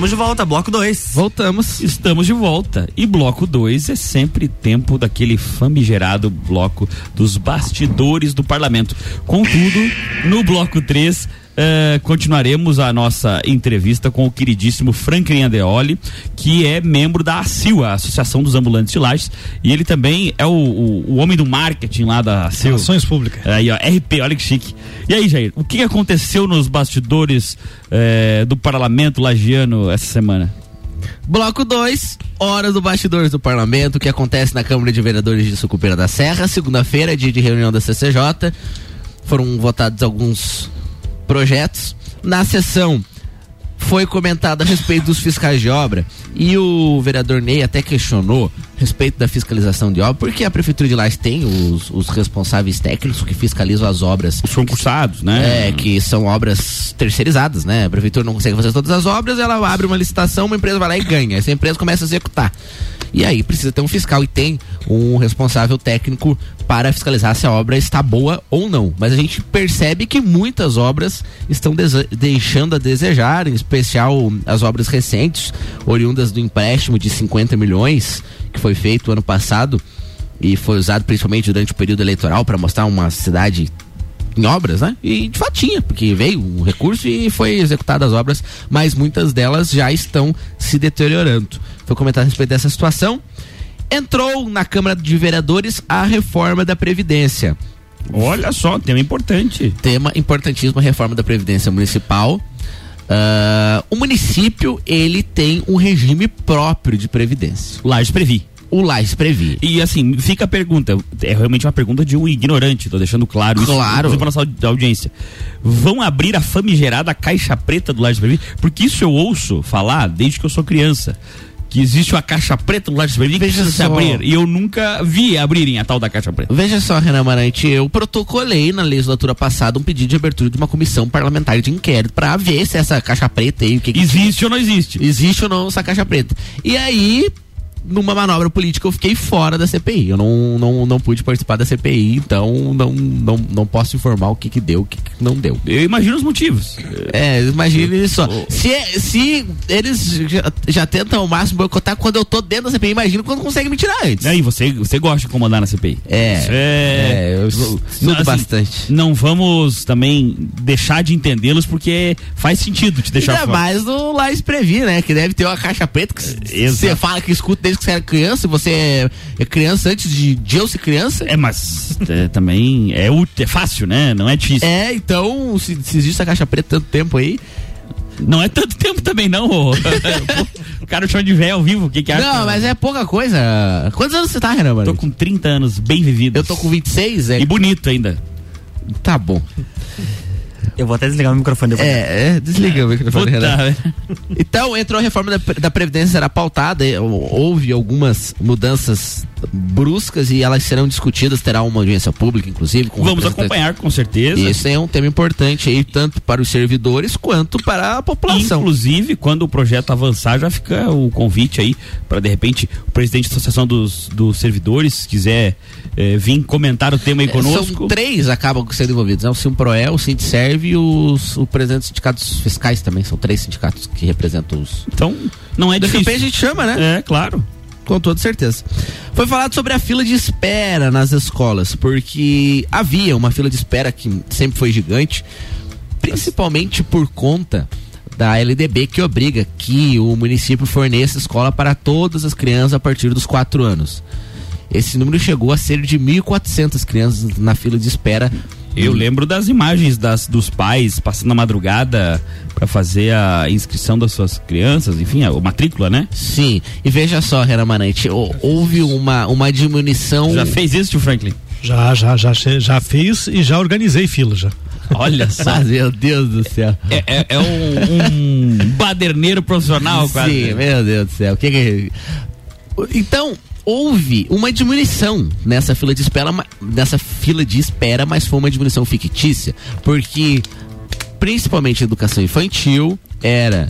[SPEAKER 1] Estamos de volta, bloco 2.
[SPEAKER 2] Voltamos. Estamos de volta. E bloco 2 é sempre tempo daquele famigerado bloco dos bastidores do parlamento. Contudo, no bloco 3, eh, continuaremos a nossa entrevista com o queridíssimo Franklin Andeoli, que é membro da ACIL, a Associação dos Ambulantes de Lages, e ele também é o, o, o homem do marketing lá da ACIL.
[SPEAKER 4] Relações públicas.
[SPEAKER 2] Aí, ó, RP, olha que chique. E aí, Jair, o que aconteceu nos bastidores eh, do parlamento lagiano essa semana?
[SPEAKER 3] Bloco 2, hora do bastidores do parlamento, que acontece na Câmara de Vereadores de Sucupira da Serra, segunda-feira, dia de reunião da CCJ. Foram votados alguns projetos. Na sessão foi comentado a respeito dos fiscais de obra e o vereador Ney até questionou a respeito da fiscalização de obra, porque a prefeitura de Lages tem os, os responsáveis técnicos que fiscalizam as obras.
[SPEAKER 2] Os concursados, né?
[SPEAKER 3] É, que são obras terceirizadas, né? A prefeitura não consegue fazer todas as obras, ela abre uma licitação, uma empresa vai lá e ganha. Essa empresa começa a executar. E aí precisa ter um fiscal e tem um responsável técnico para fiscalizar se a obra está boa ou não. Mas a gente percebe que muitas obras estão deixando a desejar, em especial as obras recentes, oriundas do empréstimo de 50 milhões que foi feito ano passado e foi usado principalmente durante o período eleitoral para mostrar uma cidade em obras, né? E de fato tinha, porque veio um recurso e foi executado as obras, mas muitas delas já estão se deteriorando. Foi comentado a respeito dessa situação. Entrou na Câmara de Vereadores a reforma da Previdência.
[SPEAKER 2] Olha só, tema importante.
[SPEAKER 3] Tema importantíssimo, a reforma da Previdência Municipal. Ah, o município, ele tem um regime próprio de previdência.
[SPEAKER 2] Lages Previ.
[SPEAKER 3] o Lages previa.
[SPEAKER 2] E assim, fica a pergunta, é realmente uma pergunta de um ignorante, tô deixando claro isso
[SPEAKER 3] Claro.
[SPEAKER 2] inclusive pra nossa audi- audiência. Vão abrir a famigerada caixa preta do Lages Previ? Porque isso eu ouço falar desde que eu sou criança. Que existe uma caixa preta do Lages Previ que precisa se abrir. E eu nunca vi abrirem a tal da caixa preta.
[SPEAKER 3] Veja só, Renan Marante, eu protocolei na legislatura passada um pedido de abertura de uma comissão parlamentar de inquérito para ver se essa caixa preta aí, o que que
[SPEAKER 2] Existe ou não existe?
[SPEAKER 3] existe ou não essa caixa preta. E aí, numa manobra política, eu fiquei fora da CPI. Eu não, não, não pude participar da CPI, então não, não, não posso informar o que que deu, o que, que não deu.
[SPEAKER 2] Eu imagino os motivos.
[SPEAKER 3] É, imagine só. Se, se eles já, já tentam ao máximo boicotar quando eu tô dentro da CPI, imagina quando conseguem me tirar antes.
[SPEAKER 2] E aí, você, você gosta de comandar na CPI?
[SPEAKER 3] É,
[SPEAKER 2] Isso
[SPEAKER 3] é, eu estudo
[SPEAKER 2] assim,
[SPEAKER 3] bastante.
[SPEAKER 2] Não vamos também deixar de entendê-los porque faz sentido te deixar
[SPEAKER 3] Ainda
[SPEAKER 2] fora.
[SPEAKER 3] mais no Lais Previ, né? Que deve ter uma caixa preta que você fala que escuta desde que você era criança, e você é, criança antes de, de eu ser criança.
[SPEAKER 2] É, mas é, também é, é fácil, né? Não é difícil.
[SPEAKER 3] É, então, se, se existe a caixa preta tanto tempo aí.
[SPEAKER 2] Não é tanto tempo também, não. ô. [laughs] o cara chama de véio ao vivo, o que que acha?
[SPEAKER 3] Não, mas é pouca coisa. Quantos anos você tá, Renan?
[SPEAKER 2] Tô com 30 anos, bem vividos.
[SPEAKER 3] Eu tô com 26, é.
[SPEAKER 2] E bonito ainda.
[SPEAKER 3] Tá bom.
[SPEAKER 1] Eu vou até desligar o microfone depois.
[SPEAKER 3] É, é desliga o microfone,
[SPEAKER 2] Puta.
[SPEAKER 3] Então, entrou a reforma da, da Previdência, será pautada. Houve algumas mudanças bruscas e elas serão discutidas. Terá uma audiência pública, inclusive.
[SPEAKER 2] Vamos acompanhar, com certeza.
[SPEAKER 3] Isso é um tema importante aí, tanto para os servidores quanto para a população.
[SPEAKER 2] Inclusive, quando o projeto avançar, já fica o convite aí para de repente o presidente da Associação dos, dos Servidores quiser eh, vir comentar o tema aí
[SPEAKER 3] É,
[SPEAKER 2] conosco.
[SPEAKER 3] São três acabam sendo envolvidos, né? O Simproel, o Sindserv e os, o presidente dos sindicatos fiscais também. São três sindicatos que representam os.
[SPEAKER 2] Então, não é
[SPEAKER 3] De
[SPEAKER 2] difícil.
[SPEAKER 3] repente a gente chama, né?
[SPEAKER 2] É, claro.
[SPEAKER 3] Com toda certeza. Foi falado sobre a fila de espera nas escolas, porque havia uma fila de espera que sempre foi gigante, principalmente por conta da LDB que obriga que o município forneça escola para todas as crianças a partir dos 4 anos. Esse número chegou a ser de 1.400 crianças na fila de espera.
[SPEAKER 2] Eu lembro das imagens das, dos pais passando a madrugada para fazer a inscrição das suas crianças, enfim, a, a matrícula, né?
[SPEAKER 3] Sim, e veja só, Renan Manante, hou- houve uma, uma diminuição.
[SPEAKER 2] Já fez isso, tio Franklin?
[SPEAKER 4] Já, já, já, já fiz e já organizei fila já.
[SPEAKER 2] Olha [laughs] só.
[SPEAKER 3] Meu Deus do céu.
[SPEAKER 2] É, é- é um, um baderneiro profissional, quase.
[SPEAKER 3] Sim, meu Deus do céu. O que que... Então, houve uma diminuição nessa fila de espera, nessa fila de espera, mas foi uma diminuição fictícia, porque principalmente a educação infantil era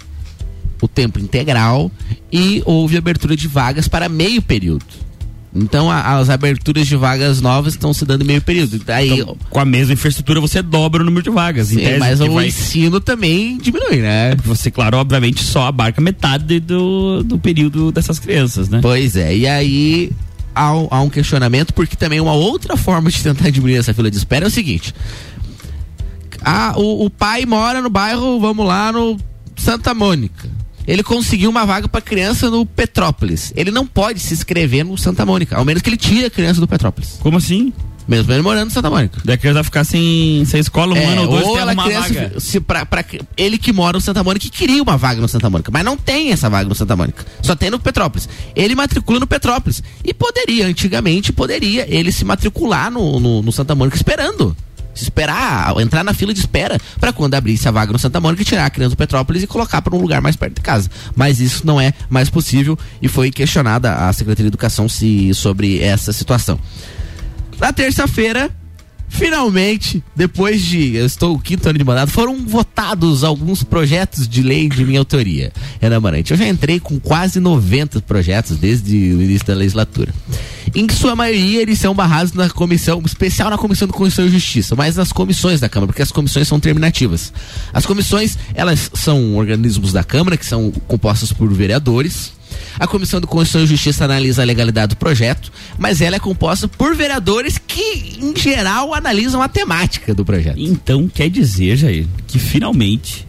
[SPEAKER 3] o tempo integral e houve abertura de vagas para meio período. Então a- as aberturas de vagas novas estão se dando em meio período. Aí,
[SPEAKER 2] Então, com a mesma infraestrutura, você dobra o número de vagas.
[SPEAKER 3] sim,
[SPEAKER 2] tese,
[SPEAKER 3] mas o
[SPEAKER 2] vai-
[SPEAKER 3] ensino também diminui, né?
[SPEAKER 2] Você, claro, obviamente, só abarca metade do, do período dessas crianças, né?
[SPEAKER 3] Pois é, e aí há, um- há um questionamento, porque também uma outra forma de tentar diminuir essa fila de espera é o seguinte: ah, o, o pai mora no bairro, vamos lá, no Santa Mônica. Ele conseguiu uma vaga para criança no Petrópolis. Ele não pode se inscrever no Santa Mônica, ao menos que ele tire a criança do Petrópolis.
[SPEAKER 2] Como assim?
[SPEAKER 3] Mesmo ele morando no Santa Mônica.
[SPEAKER 2] Daí a criança vai ficar sem, sem escola um
[SPEAKER 3] É,
[SPEAKER 2] ano ou dois
[SPEAKER 3] ou ela
[SPEAKER 2] uma
[SPEAKER 3] criança,
[SPEAKER 2] vaga.
[SPEAKER 3] se, pra, pra- ele que mora no Santa Mônica e queria uma vaga no Santa Mônica, mas não tem essa vaga no Santa Mônica. Só tem no Petrópolis. Ele matricula no Petrópolis. E poderia, antigamente, poderia ele se matricular no, no, no Santa Mônica esperando. Esperar, entrar na fila de espera para quando abrisse a vaga no Santa Mônica, tirar a criança do Petrópolis e colocar para um lugar mais perto de casa. Mas isso não é mais possível e foi questionada a Secretaria de Educação se, sobre essa situação. Na terça-feira, finalmente, depois de. Eu estou o quinto ano de mandato, foram votados alguns projetos de lei de minha autoria. Renan Marante, eu já entrei com quase 90 projetos desde o início da legislatura. Em sua maioria, eles são barrados na comissão, especial na Comissão de Constituição e Justiça, mas nas comissões da Câmara, porque as comissões são terminativas. As comissões, elas são organismos da Câmara, que são compostas por vereadores. A Comissão de Constituição e Justiça analisa a legalidade do projeto, mas ela é composta por vereadores que, em geral, analisam a temática do projeto.
[SPEAKER 2] Então quer dizer, Jair, que finalmente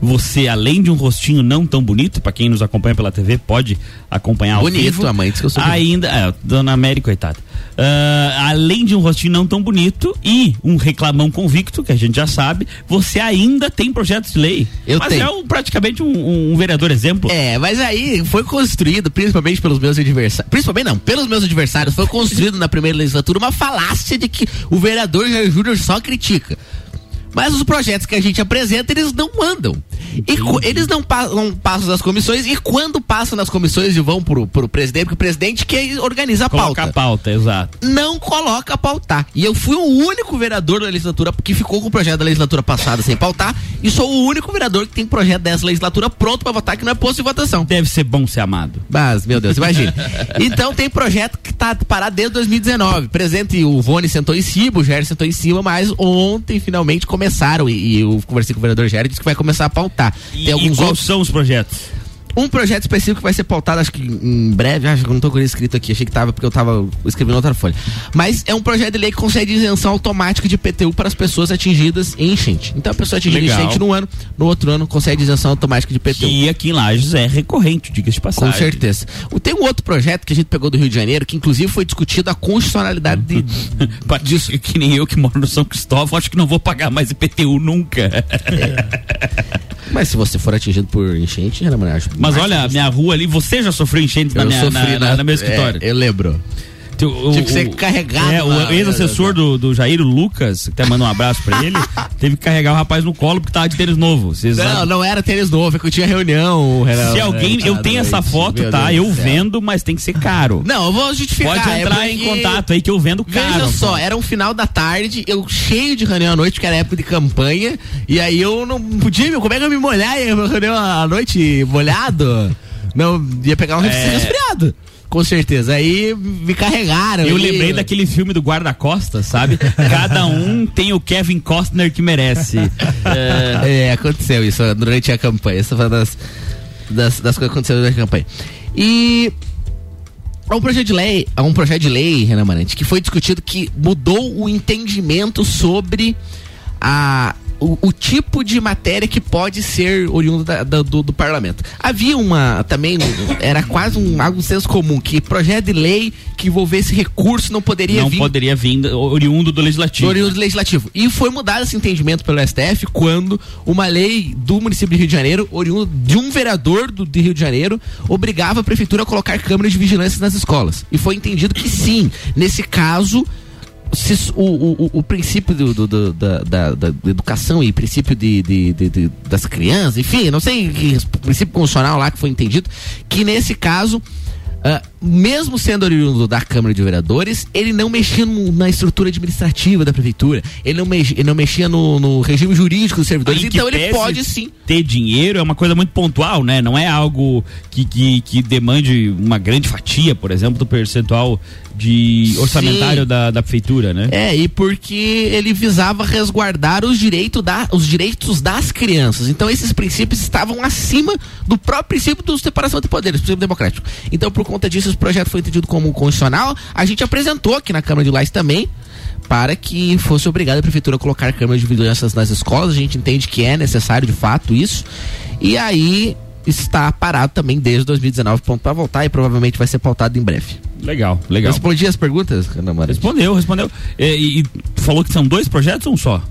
[SPEAKER 2] você, além de um rostinho não tão bonito, pra quem nos acompanha pela TV, pode acompanhar ao
[SPEAKER 3] Bonito,
[SPEAKER 2] vivo.
[SPEAKER 3] a mãe disse que eu sou bonito.
[SPEAKER 2] Ainda, é, Dona América, coitada. Ah, além de um rostinho não tão bonito e um reclamão convicto, que a gente já sabe, você ainda tem projetos de lei.
[SPEAKER 3] Eu
[SPEAKER 2] Mas
[SPEAKER 3] tenho.
[SPEAKER 2] é um- praticamente um, um vereador exemplo.
[SPEAKER 3] É, mas aí foi construído, principalmente pelos meus adversários. Principalmente não, pelos meus adversários, foi construído na primeira legislatura uma falácia de que o vereador Jair Júnior só critica. Mas os projetos que a gente apresenta, eles não andam. E eles não, pa- não passam das comissões e quando passam nas comissões e vão pro, pro presidente, porque o presidente que organiza a
[SPEAKER 2] Coloca
[SPEAKER 3] pauta
[SPEAKER 2] a pauta, exato.
[SPEAKER 3] não coloca a pautar. E eu fui o único vereador da legislatura que ficou com o projeto da legislatura passada sem pautar. E sou o único vereador que tem projeto dessa legislatura pronto pra votar que não é posto de votação.
[SPEAKER 2] Deve ser bom ser amado.
[SPEAKER 3] Mas, meu Deus, imagine. [laughs] então tem projeto que tá parado desde 2019. Presente, o Vone sentou em cima, o Jair sentou em cima, mas ontem finalmente começaram. E, e eu conversei com o vereador Jair e disse que vai começar a pautar.
[SPEAKER 2] E,
[SPEAKER 3] tem alguns
[SPEAKER 2] e quais são os projetos?
[SPEAKER 3] Um projeto específico que vai ser pautado, acho que em breve, acho que eu não tô com ele escrito aqui, achei que tava porque eu tava escrevendo outra folha. Mas é um projeto de lei que concede isenção automática de IPTU para as pessoas atingidas em enchente. Então a pessoa atingida em enchente no ano, no outro ano concede isenção automática de IPTU.
[SPEAKER 2] E aqui em Lages é recorrente, diga-se de passagem.
[SPEAKER 3] Com certeza. Tem um outro projeto que a gente pegou do Rio de Janeiro, que inclusive foi discutido a constitucionalidade de, [laughs]
[SPEAKER 2] disso. Que nem eu que moro no São Cristóvão, acho que não vou pagar mais IPTU nunca. [laughs]
[SPEAKER 3] Mas se você for atingido por enchente, Renan acho
[SPEAKER 2] Mas
[SPEAKER 3] mais
[SPEAKER 2] olha, minha rua ali, você já sofreu enchente na minha, na,
[SPEAKER 3] na-
[SPEAKER 2] na- meu escritório.
[SPEAKER 3] é, eu lembro.
[SPEAKER 2] O-
[SPEAKER 3] Tive que ser carregado
[SPEAKER 2] É, o ex-assessor do, do Jair, o Lucas, até manda um abraço pra ele, [laughs] teve que carregar o rapaz no colo porque tava de tênis novo. Vocês
[SPEAKER 3] Não,
[SPEAKER 2] sabem?
[SPEAKER 3] não era tênis novo, é que eu tinha reunião, Renan.
[SPEAKER 2] Se alguém, eu tenho essa foto, tá?
[SPEAKER 3] Deus
[SPEAKER 2] Eu vendo, mas tem que ser caro.
[SPEAKER 3] Não, eu vou justificar.
[SPEAKER 2] Pode
[SPEAKER 3] é
[SPEAKER 2] entrar em
[SPEAKER 3] porque-
[SPEAKER 2] contato aí que eu vendo caro.
[SPEAKER 3] Veja só,
[SPEAKER 2] pô.
[SPEAKER 3] era um final da tarde, eu cheio de reunião à noite, porque era época de campanha, e aí eu não podia, como é que eu me molhar e eu reunião à noite molhado? Não, ia pegar um
[SPEAKER 2] É.
[SPEAKER 3] resfriado. Com certeza. Aí me carregaram.
[SPEAKER 2] Eu
[SPEAKER 3] e-
[SPEAKER 2] lembrei daquele filme do guarda-costas, sabe? [laughs] Cada um tem o Kevin Costner que merece. É,
[SPEAKER 3] É, aconteceu isso durante a campanha. Essa foi uma das, das, das coisas que aconteceram durante a campanha. E há um projeto de lei, há um projeto de lei, Renan Marante, que foi discutido que mudou o entendimento sobre a, o, o tipo de matéria que pode ser oriundo da- da- do, do parlamento. Havia uma também, era quase um algo senso comum, que projeto de lei que envolvesse recurso não poderia
[SPEAKER 2] não
[SPEAKER 3] vir
[SPEAKER 2] poderia vir oriundo do legislativo.
[SPEAKER 3] do oriundo legislativo. E foi mudado esse entendimento pelo STF quando uma lei do município de Rio de Janeiro, oriundo de um vereador do, de Rio de Janeiro, obrigava a prefeitura a colocar câmeras de vigilância nas escolas. E foi entendido que sim, nesse caso. Se o, o, o- princípio do, do- do- da, da- da educação e princípio de, de- de- de- das crianças, enfim, não sei que princípio constitucional lá que foi entendido, que nesse caso ah, mesmo sendo oriundo da Câmara de Vereadores, ele não mexia no- na estrutura administrativa da prefeitura, ele não, mex- ele não mexia no, no regime jurídico dos servidores, então ele pode sim.
[SPEAKER 2] Ter dinheiro é uma coisa muito pontual, né? Não é algo que, que, que demande uma grande fatia, por exemplo, do percentual de orçamentário da, da prefeitura, né?
[SPEAKER 3] É, e porque ele visava resguardar os, direito da, os direitos das crianças. Então esses princípios estavam acima do próprio princípio da separação de poderes, princípio democrático. Então por conta disso esse projeto foi entendido como constitucional. A gente apresentou aqui na Câmara de Lais também para que fosse obrigada a prefeitura a colocar câmeras de vigilância nas escolas. A gente entende que é necessário de fato isso. E aí está parado também desde 2019 pronto para voltar e provavelmente vai ser pautado em breve.
[SPEAKER 2] Legal, legal.
[SPEAKER 3] Respondi as perguntas, Ana Maria?
[SPEAKER 2] Respondeu, respondeu. E, e falou que são dois projetos ou um só?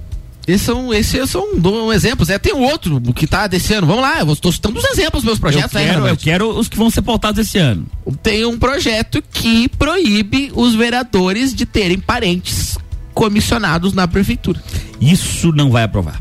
[SPEAKER 3] Esses são, esses são do- exemplos. É, tem outro que tá desse ano. Vamos lá, eu estou citando os exemplos dos meus projetos.
[SPEAKER 2] eu,
[SPEAKER 3] né,
[SPEAKER 2] quero, eu
[SPEAKER 3] Renato?
[SPEAKER 2] quero os que vão ser pautados esse ano.
[SPEAKER 3] Tem um projeto que proíbe os vereadores de terem parentes comissionados na prefeitura.
[SPEAKER 2] Isso não vai aprovar.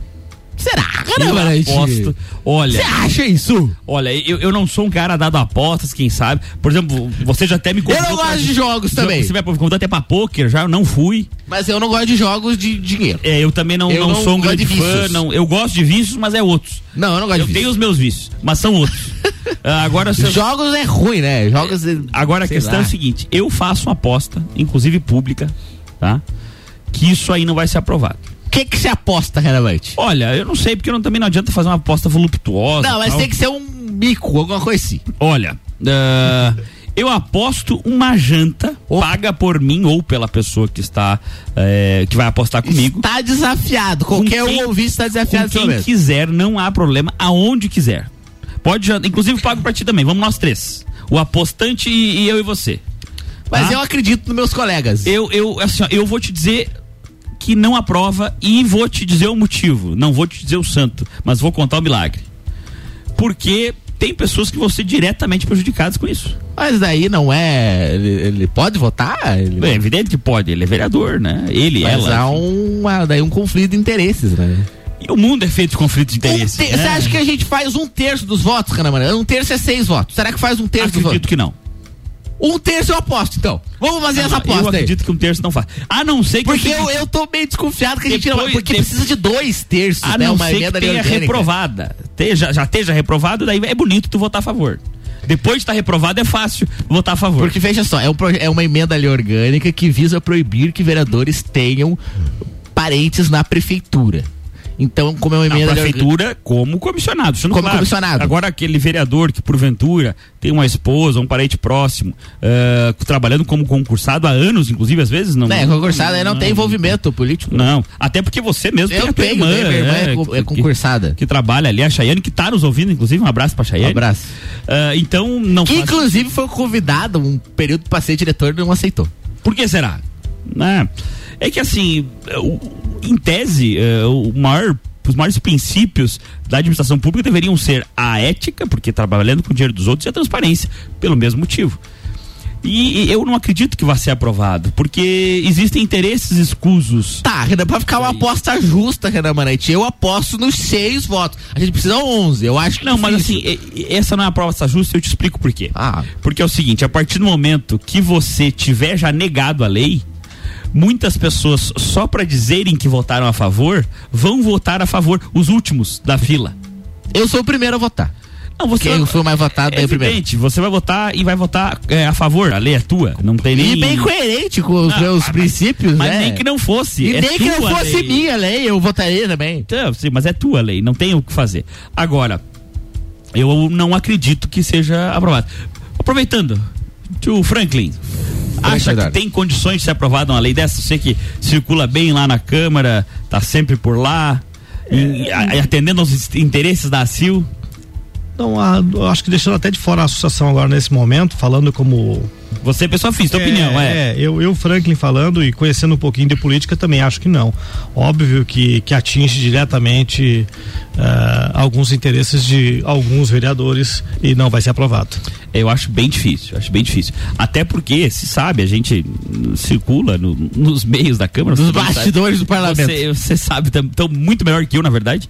[SPEAKER 3] Será,
[SPEAKER 2] Eu
[SPEAKER 3] Marante?
[SPEAKER 2] aposto. Olha.
[SPEAKER 3] Você acha isso?
[SPEAKER 2] Olha, eu, eu não sou um cara dado a apostas, quem sabe. Por exemplo, você já até me
[SPEAKER 3] Eu não gosto de jogos também.
[SPEAKER 2] Você me convidou até pra pôquer, já eu não fui.
[SPEAKER 3] Mas eu não gosto de jogos de dinheiro.
[SPEAKER 2] É, eu também não,
[SPEAKER 3] Eu
[SPEAKER 2] não,
[SPEAKER 3] não
[SPEAKER 2] sou um grande
[SPEAKER 3] de
[SPEAKER 2] fã. Não, eu gosto de vícios, mas é outros.
[SPEAKER 3] Não, eu não gosto
[SPEAKER 2] eu
[SPEAKER 3] de
[SPEAKER 2] tenho
[SPEAKER 3] vícios.
[SPEAKER 2] os meus vícios, mas são outros. [laughs] Ah, agora, eu-
[SPEAKER 3] Jogos é ruim, né? Jogos. é-
[SPEAKER 2] agora a
[SPEAKER 3] sei
[SPEAKER 2] questão
[SPEAKER 3] lá.
[SPEAKER 2] é o seguinte: eu faço uma aposta, inclusive pública, tá? Que isso aí não vai ser aprovado.
[SPEAKER 3] O que que você aposta, Renavante?
[SPEAKER 2] Olha, eu não sei, porque não, também não adianta fazer uma aposta voluptuosa.
[SPEAKER 3] Não, mas
[SPEAKER 2] tal.
[SPEAKER 3] tem que ser um mico, alguma coisa assim.
[SPEAKER 2] Olha, ah, [laughs] Eu aposto uma janta paga por mim ou pela pessoa que está é, que vai apostar comigo.
[SPEAKER 3] Está desafiado. Qualquer um ouvinte está desafiado
[SPEAKER 2] com quem
[SPEAKER 3] momento.
[SPEAKER 2] quiser, não há problema, aonde quiser. Pode, inclusive pago pra ti também. Vamos nós três. O apostante e, e eu e você.
[SPEAKER 3] Mas
[SPEAKER 2] Tá?
[SPEAKER 3] eu acredito nos meus colegas.
[SPEAKER 2] Eu, eu, assim, ó, eu vou te dizer que não aprova e vou te dizer o motivo. Não vou te dizer o santo, mas vou contar o milagre. Porque tem pessoas que vão ser diretamente prejudicadas com isso.
[SPEAKER 3] Mas daí não é. Ele, ele pode votar? Ele...
[SPEAKER 2] É evidente que pode, ele é vereador, né? Ele,
[SPEAKER 3] Mas
[SPEAKER 2] ela.
[SPEAKER 3] há uma, daí um conflito de interesses, né?
[SPEAKER 2] E o mundo é feito de conflitos de interesses.
[SPEAKER 3] Te- Você
[SPEAKER 2] né?
[SPEAKER 3] acha que a gente faz um terço dos votos, Canamara? Um terço é seis votos. Será que faz um terço dos votos?
[SPEAKER 2] Acredito que não.
[SPEAKER 3] Um terço eu aposto, então. Vamos fazer essa aposta
[SPEAKER 2] eu
[SPEAKER 3] aí.
[SPEAKER 2] acredito que um terço não faz. A não ser que
[SPEAKER 3] Porque
[SPEAKER 2] eu
[SPEAKER 3] eu, tô meio desconfiado que a gente
[SPEAKER 2] Depois-
[SPEAKER 3] não. Porque
[SPEAKER 2] de-
[SPEAKER 3] precisa de dois terços,
[SPEAKER 2] A
[SPEAKER 3] né?
[SPEAKER 2] não
[SPEAKER 3] Uma
[SPEAKER 2] ser que tenha
[SPEAKER 3] orgânica.
[SPEAKER 2] reprovada. Teja, já esteja reprovado, daí é bonito tu votar a favor. Depois de estar reprovado é fácil votar a favor.
[SPEAKER 3] Porque veja só, é, um é uma emenda ali orgânica que visa proibir que vereadores tenham parentes na prefeitura. Então, como é uma
[SPEAKER 2] Na
[SPEAKER 3] emenda ali
[SPEAKER 2] prefeitura como comissionado. sendo
[SPEAKER 3] Como
[SPEAKER 2] claro.
[SPEAKER 3] comissionado.
[SPEAKER 2] Agora aquele vereador que porventura tem uma esposa, um parente próximo, eh, trabalhando como concursado há anos, inclusive às vezes não.
[SPEAKER 3] É, concursado aí não tem envolvimento político.
[SPEAKER 2] Não, até porque você mesmo
[SPEAKER 3] Eu
[SPEAKER 2] tem
[SPEAKER 3] tenho,
[SPEAKER 2] irmã,
[SPEAKER 3] tenho, minha irmã é é
[SPEAKER 2] que-
[SPEAKER 3] concursada.
[SPEAKER 2] Que, trabalha ali, a Chayane, que tá nos ouvindo, inclusive, um abraço pra Chayane.
[SPEAKER 3] Um abraço.
[SPEAKER 2] Ah, então, não
[SPEAKER 3] Que inclusive foi convidado um período para ser diretor e não aceitou.
[SPEAKER 2] Por que será? Né? É que assim, em tese, eh, o maior, os maiores princípios da administração pública deveriam ser a ética, porque trabalhando com o dinheiro dos outros, e a transparência, pelo mesmo motivo. E, eu não acredito que vá ser aprovado, porque existem interesses escusos.
[SPEAKER 3] Tá, Renan, pra ficar uma aposta justa, Renan Manete, eu aposto nos seis votos. A gente precisa 11, eu acho que
[SPEAKER 2] Não, mas assim, essa não é a prova justa, eu te explico por quê.
[SPEAKER 3] Ah.
[SPEAKER 2] Porque é o seguinte, a partir do momento que você tiver já negado a lei, muitas pessoas, só para dizerem que votaram a favor, vão votar a favor, os últimos da fila.
[SPEAKER 3] Eu sou o primeiro a votar.
[SPEAKER 2] Não, você
[SPEAKER 3] Quem
[SPEAKER 2] vai-
[SPEAKER 3] foi mais votado
[SPEAKER 2] É
[SPEAKER 3] primeiro.
[SPEAKER 2] evidente, você vai votar e vai votar é, a favor, a lei é tua, não tem nem...
[SPEAKER 3] E bem coerente com os
[SPEAKER 2] Não,
[SPEAKER 3] meus
[SPEAKER 2] mas-
[SPEAKER 3] princípios,
[SPEAKER 2] mas
[SPEAKER 3] né?
[SPEAKER 2] nem que não fosse,
[SPEAKER 3] E
[SPEAKER 2] é
[SPEAKER 3] nem que não fosse
[SPEAKER 2] lei.
[SPEAKER 3] minha lei, eu votaria também.
[SPEAKER 2] Então, sim, mas é tua lei, não tem o que fazer. Agora, eu não acredito que seja aprovado. Aproveitando, tio Franklin, acha que tem condições de ser aprovada uma lei dessa? Você que circula bem lá na Câmara, tá sempre por lá, e- a- atendendo aos interesses da ACIL.
[SPEAKER 4] Não, a- acho que deixando até de fora a associação agora nesse momento, falando como.
[SPEAKER 2] Você é pessoa física, tua opinião, é.
[SPEAKER 4] eu, eu, Franklin, falando e conhecendo um pouquinho de política, também acho que não. Óbvio que, que atinge diretamente ah, alguns interesses de alguns vereadores e não vai ser aprovado.
[SPEAKER 2] Eu acho bem difícil, acho bem difícil. Até porque, se sabe, a gente circula no- nos meios da Câmara.
[SPEAKER 3] Nos bastidores
[SPEAKER 2] sabe.
[SPEAKER 3] do parlamento.
[SPEAKER 2] Você, você sabe, tam- tão muito melhor que eu, na verdade,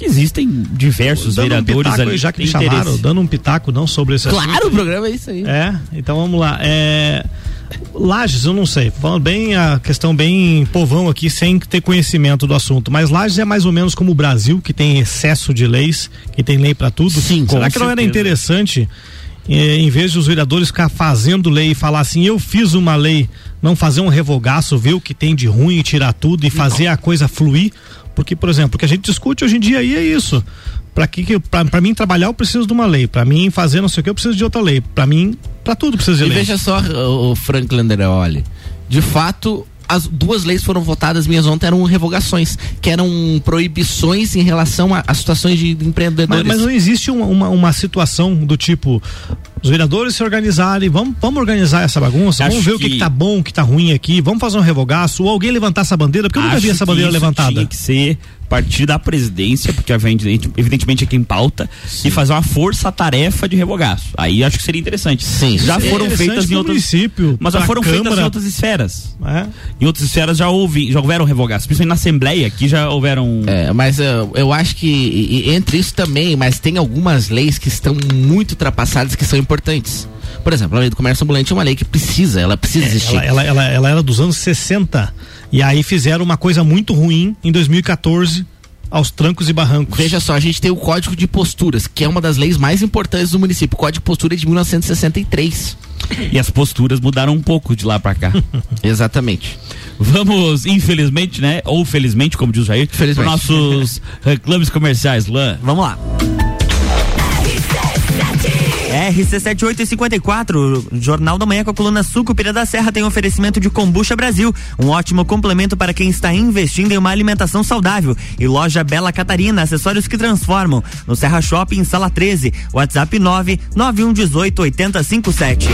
[SPEAKER 2] que existem diversos
[SPEAKER 4] Dando um
[SPEAKER 2] vereadores
[SPEAKER 4] pitaco
[SPEAKER 2] ali.
[SPEAKER 4] aí, já que me
[SPEAKER 2] têm
[SPEAKER 4] chamaram,
[SPEAKER 2] interesse.
[SPEAKER 4] dando um pitaco não sobre esse
[SPEAKER 3] Claro,
[SPEAKER 4] assunto.
[SPEAKER 3] o programa é isso aí.
[SPEAKER 4] É, então vamos lá. É, Lages, eu não sei, falando bem a questão bem povão aqui, sem ter conhecimento do assunto, mas Lages é mais ou menos como o Brasil, que tem excesso de leis, que tem lei para tudo.
[SPEAKER 3] Sim,
[SPEAKER 4] Será que não era
[SPEAKER 2] certeza.
[SPEAKER 4] interessante, eh, em vez de os vereadores ficar fazendo lei e falar assim, eu fiz uma lei, não fazer um revogaço, ver o que tem de ruim e tirar tudo e fazer a coisa fluir? Porque, por exemplo, o que a gente discute hoje em dia aí é isso. Para que, pra mim trabalhar eu preciso de uma lei, para mim fazer não sei o que eu preciso de outra lei, para mim para tudo precisa de
[SPEAKER 3] E
[SPEAKER 4] lei.
[SPEAKER 3] veja só, o, Franklin Anderoli. De fato, as duas leis foram votadas, minhas ontem eram revogações, que eram proibições em relação a, a situações de
[SPEAKER 4] Mas,
[SPEAKER 3] empreendedores.
[SPEAKER 4] mas não existe uma, uma, uma situação do tipo os vereadores se organizarem, vamos, vamos organizar essa bagunça,
[SPEAKER 2] Acho
[SPEAKER 4] vamos ver o que,
[SPEAKER 2] que-
[SPEAKER 4] que tá bom, o que tá ruim aqui, vamos fazer um revogaço, ou alguém levantar essa bandeira, porque eu nunca
[SPEAKER 2] Acho
[SPEAKER 4] vi essa
[SPEAKER 2] que
[SPEAKER 4] bandeira
[SPEAKER 2] isso
[SPEAKER 4] levantada.
[SPEAKER 2] Tinha que ser partir da presidência, porque evidente- evidentemente é quem pauta, e fazer uma força-tarefa de revogaço. Aí acho que seria interessante.
[SPEAKER 3] Sim,
[SPEAKER 2] já
[SPEAKER 4] é
[SPEAKER 2] foram feitas em outros
[SPEAKER 4] município,
[SPEAKER 2] mas já foram feitas em
[SPEAKER 4] Câmara.
[SPEAKER 2] outras esferas.
[SPEAKER 4] É.
[SPEAKER 2] Em outras esferas já houve, já houveram revogaços, principalmente na Assembleia, aqui já houveram.
[SPEAKER 3] É, mas eu, eu acho que e- entre isso também, mas tem algumas leis que estão muito ultrapassadas que são importantes. Por exemplo, a lei do comércio ambulante é uma lei que precisa, ela precisa existir.
[SPEAKER 4] Ela, ela, ela, ela era dos anos 60 e aí fizeram uma coisa muito ruim em 2014 aos trancos e barrancos.
[SPEAKER 3] Veja só, a gente tem o Código de Posturas, que é uma das leis mais importantes do município. O Código de Postura é de 1963.
[SPEAKER 2] E as posturas mudaram um pouco de lá pra cá. [laughs]
[SPEAKER 3] Exatamente.
[SPEAKER 2] Vamos, infelizmente, né? Ou felizmente, como diz o Jair, para
[SPEAKER 3] Felizmente.
[SPEAKER 2] nossos [laughs] reclames comerciais, Luan.
[SPEAKER 1] Vamos lá. RC7854, Jornal da Manhã com a coluna Sucupira da Serra tem oferecimento de Combucha Brasil, um ótimo complemento para quem está investindo em uma alimentação saudável. E loja Bela Catarina, acessórios que transformam. No Serra Shopping, sala 13, WhatsApp 99118 8057.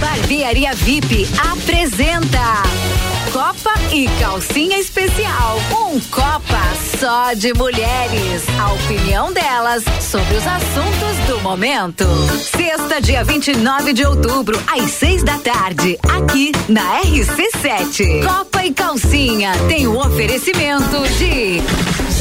[SPEAKER 10] Barbearia VIP apresenta Copa e Calcinha Especial. Um Copa só de mulheres. A opinião delas sobre os assuntos do momento. Sexta, dia 29 de outubro, às seis da tarde, aqui na RC7. Copa e Calcinha tem o oferecimento de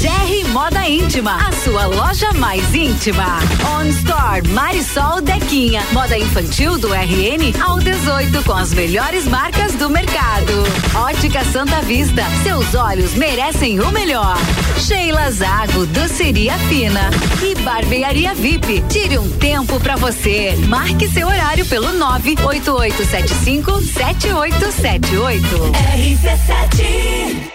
[SPEAKER 10] GR Moda Íntima, a sua loja mais íntima. On Store Marisol Dequinha, moda infantil do RN ao 18 com as melhores marcas do mercado. Ótica Santa Vista, seus olhos merecem o melhor. Sheila Zago, doceria fina e barbearia VIP. Tire um tempo pra você. Marque seu horário pelo 98875 7878.
[SPEAKER 11] RC7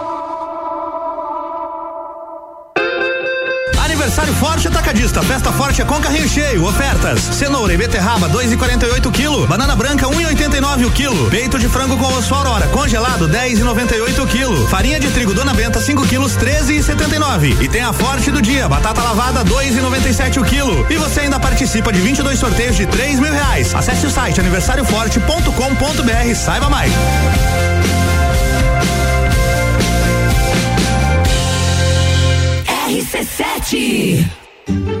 [SPEAKER 12] Aniversário Forte Atacadista. Festa Forte é com carrinho cheio. Ofertas: cenoura e beterraba 2,48 kg. Banana branca 1,89 o quilo. Peito de frango com osso Aurora congelado 10,98 o quilo. Farinha de trigo Dona Benta 5 quilos 13,79. E tem a Forte do dia. Batata lavada 2,97 o quilo. E você ainda participa de 22 sorteios de 3 mil reais. Acesse o site aniversarioforte.com.br. Saiba mais.
[SPEAKER 6] RC7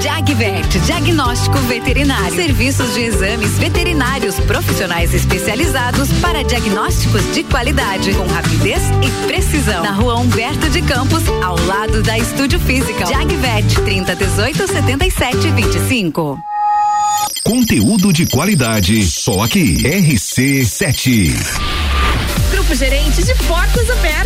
[SPEAKER 10] Jagvet, diagnóstico veterinário. Serviços de exames veterinários profissionais especializados para diagnósticos de qualidade, com rapidez e precisão. Na rua Humberto de Campos, ao lado da Estúdio Física. Jagvet, 30 18 77 25.
[SPEAKER 13] Conteúdo de qualidade, só aqui. RC7.
[SPEAKER 14] Grupo Gerente de Portas Abertas.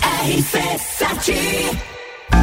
[SPEAKER 12] RC7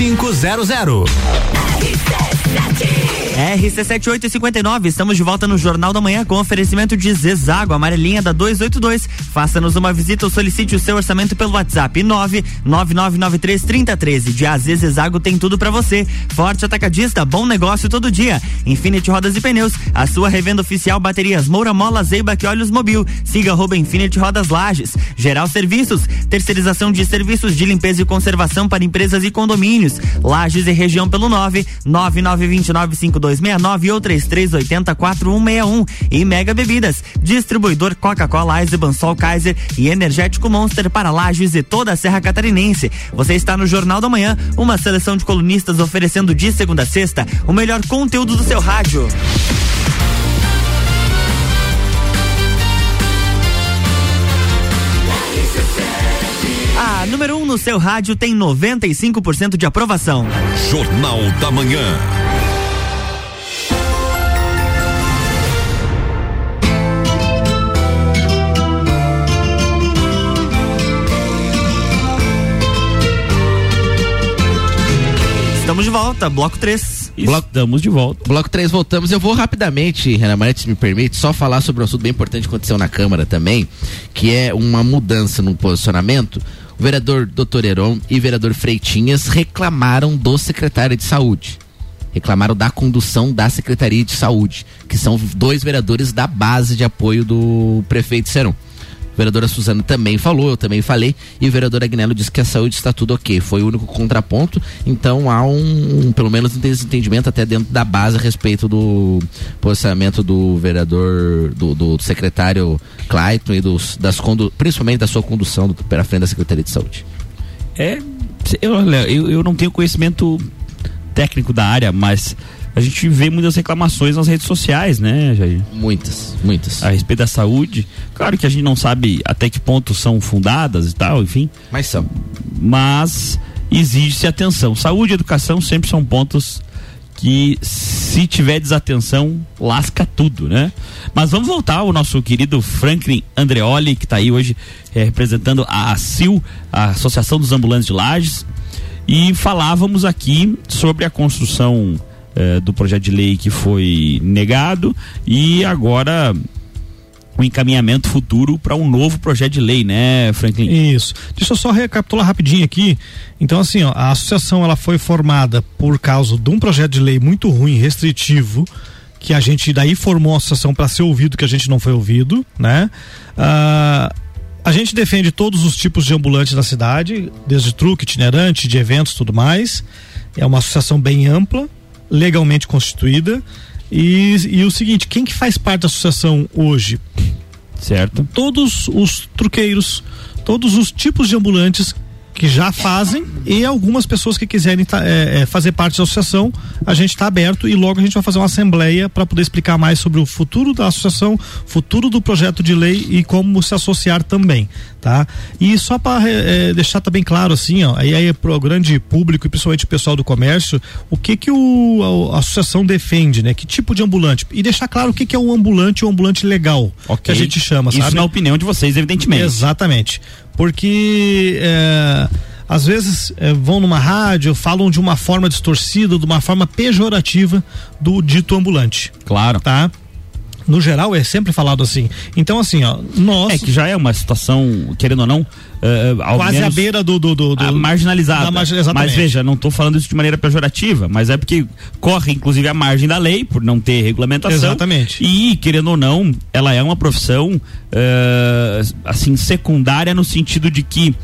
[SPEAKER 12] 4500.
[SPEAKER 1] RC7859, estamos de volta no Jornal da Manhã com oferecimento de Zezago, amarelinha da 282. Faça-nos uma visita ou solicite o seu orçamento pelo WhatsApp 999933013. De AZ Zezago tem tudo para você. Forte atacadista, bom negócio todo dia. Infinity Rodas e Pneus, a sua revenda oficial baterias Moura Mola, Zeiba e Olhos Mobil. Siga arroba Infinity Rodas Lages. Geral Serviços, terceirização de serviços de limpeza e conservação para empresas e condomínios. Lages e região pelo 9 99295269 ou 33804161 e Mega Bebidas, distribuidor Coca-Cola, Eisenbahn, Sol Kaiser e Energético Monster para Lages e toda a Serra Catarinense. Você está no Jornal da Manhã, uma seleção de colunistas oferecendo de segunda a sexta o melhor conteúdo do seu rádio. A número 1 um no seu rádio tem 95% de aprovação.
[SPEAKER 13] Jornal da Manhã.
[SPEAKER 1] Estamos de volta, bloco 3.
[SPEAKER 3] Bloco,
[SPEAKER 2] Estamos de volta.
[SPEAKER 3] Bloco 3, voltamos. Eu vou rapidamente, Renan Martins, se me permite, só falar sobre um assunto bem importante que aconteceu na Câmara também, que é uma mudança no posicionamento. O vereador Dr. Heron e o vereador Freitinhas reclamaram do secretário de saúde. Reclamaram da condução da Secretaria de Saúde, que são dois vereadores da base de apoio do prefeito Seron. Vereadora Suzana também falou, eu também falei, e o vereador Agnello disse que a saúde está tudo ok. Foi o único contraponto, então há um, um, pelo menos um desentendimento até dentro da base a respeito do posicionamento do vereador, do, do secretário Clayton e dos, das condu, principalmente da sua condução do, pela frente da Secretaria de Saúde.
[SPEAKER 2] É, eu, eu, eu não tenho conhecimento técnico da área, mas a gente vê muitas reclamações nas redes sociais, né, Jair?
[SPEAKER 3] Muitas, muitas.
[SPEAKER 2] A respeito da saúde. Claro que a gente não sabe até que ponto são fundadas e tal, enfim.
[SPEAKER 3] Mas são.
[SPEAKER 2] Mas exige-se atenção. Saúde e educação sempre são pontos que se tiver desatenção, lasca tudo, né? Mas vamos voltar ao nosso querido Franklin Andreoli, que está aí hoje é, representando a ACIL, a Associação dos Ambulantes de Lages, e falávamos aqui sobre a construção eh, do projeto de lei que foi negado e agora o encaminhamento futuro para um novo projeto de lei, né, Franklin?
[SPEAKER 4] Isso. Deixa eu só recapitular rapidinho aqui. Então, assim, ó, a associação ela foi formada por causa de um projeto de lei muito ruim, restritivo, que a gente daí formou a associação para ser ouvido, que a gente não foi ouvido, né? Ah, a gente defende todos os tipos de ambulantes da cidade, desde truque, itinerante, de eventos, tudo mais. É uma associação bem ampla, legalmente constituída. E, e o seguinte, quem que faz parte da associação hoje?
[SPEAKER 2] Certo.
[SPEAKER 4] Todos os truqueiros, todos os tipos de ambulantes que já fazem e algumas pessoas que quiserem tá, é, é, fazer parte da associação, a gente está aberto e logo a gente vai fazer uma assembleia para poder explicar mais sobre o futuro da associação, futuro do projeto de lei e como se associar também, tá? E só para é, deixar também claro assim, ó, aí, aí para o grande público e principalmente o pessoal do comércio, o que que o, a, a associação defende, né? Que tipo de ambulante? E deixar claro o que que é um ambulante ou um ambulante legal,
[SPEAKER 2] Ok.
[SPEAKER 4] que a gente chama,
[SPEAKER 2] Isso
[SPEAKER 4] sabe?
[SPEAKER 2] na opinião de vocês, evidentemente.
[SPEAKER 4] Exatamente. Porque é, às vezes é, vão numa rádio, falam de uma forma distorcida, de uma forma pejorativa do dito ambulante.
[SPEAKER 2] Claro.
[SPEAKER 4] Tá? No geral é sempre falado assim. Então, assim, ó, nós.
[SPEAKER 2] É que já é uma situação, querendo ou não, eh, ao
[SPEAKER 4] Quase à beira do. do, do, do
[SPEAKER 2] marginalizada.
[SPEAKER 4] exatamente.
[SPEAKER 2] mas veja, não estou falando isso de maneira pejorativa, mas é porque corre, inclusive, a margem da lei, por não ter regulamentação.
[SPEAKER 4] Exatamente.
[SPEAKER 2] E, querendo ou não, ela é uma profissão, eh, assim, secundária no sentido de que.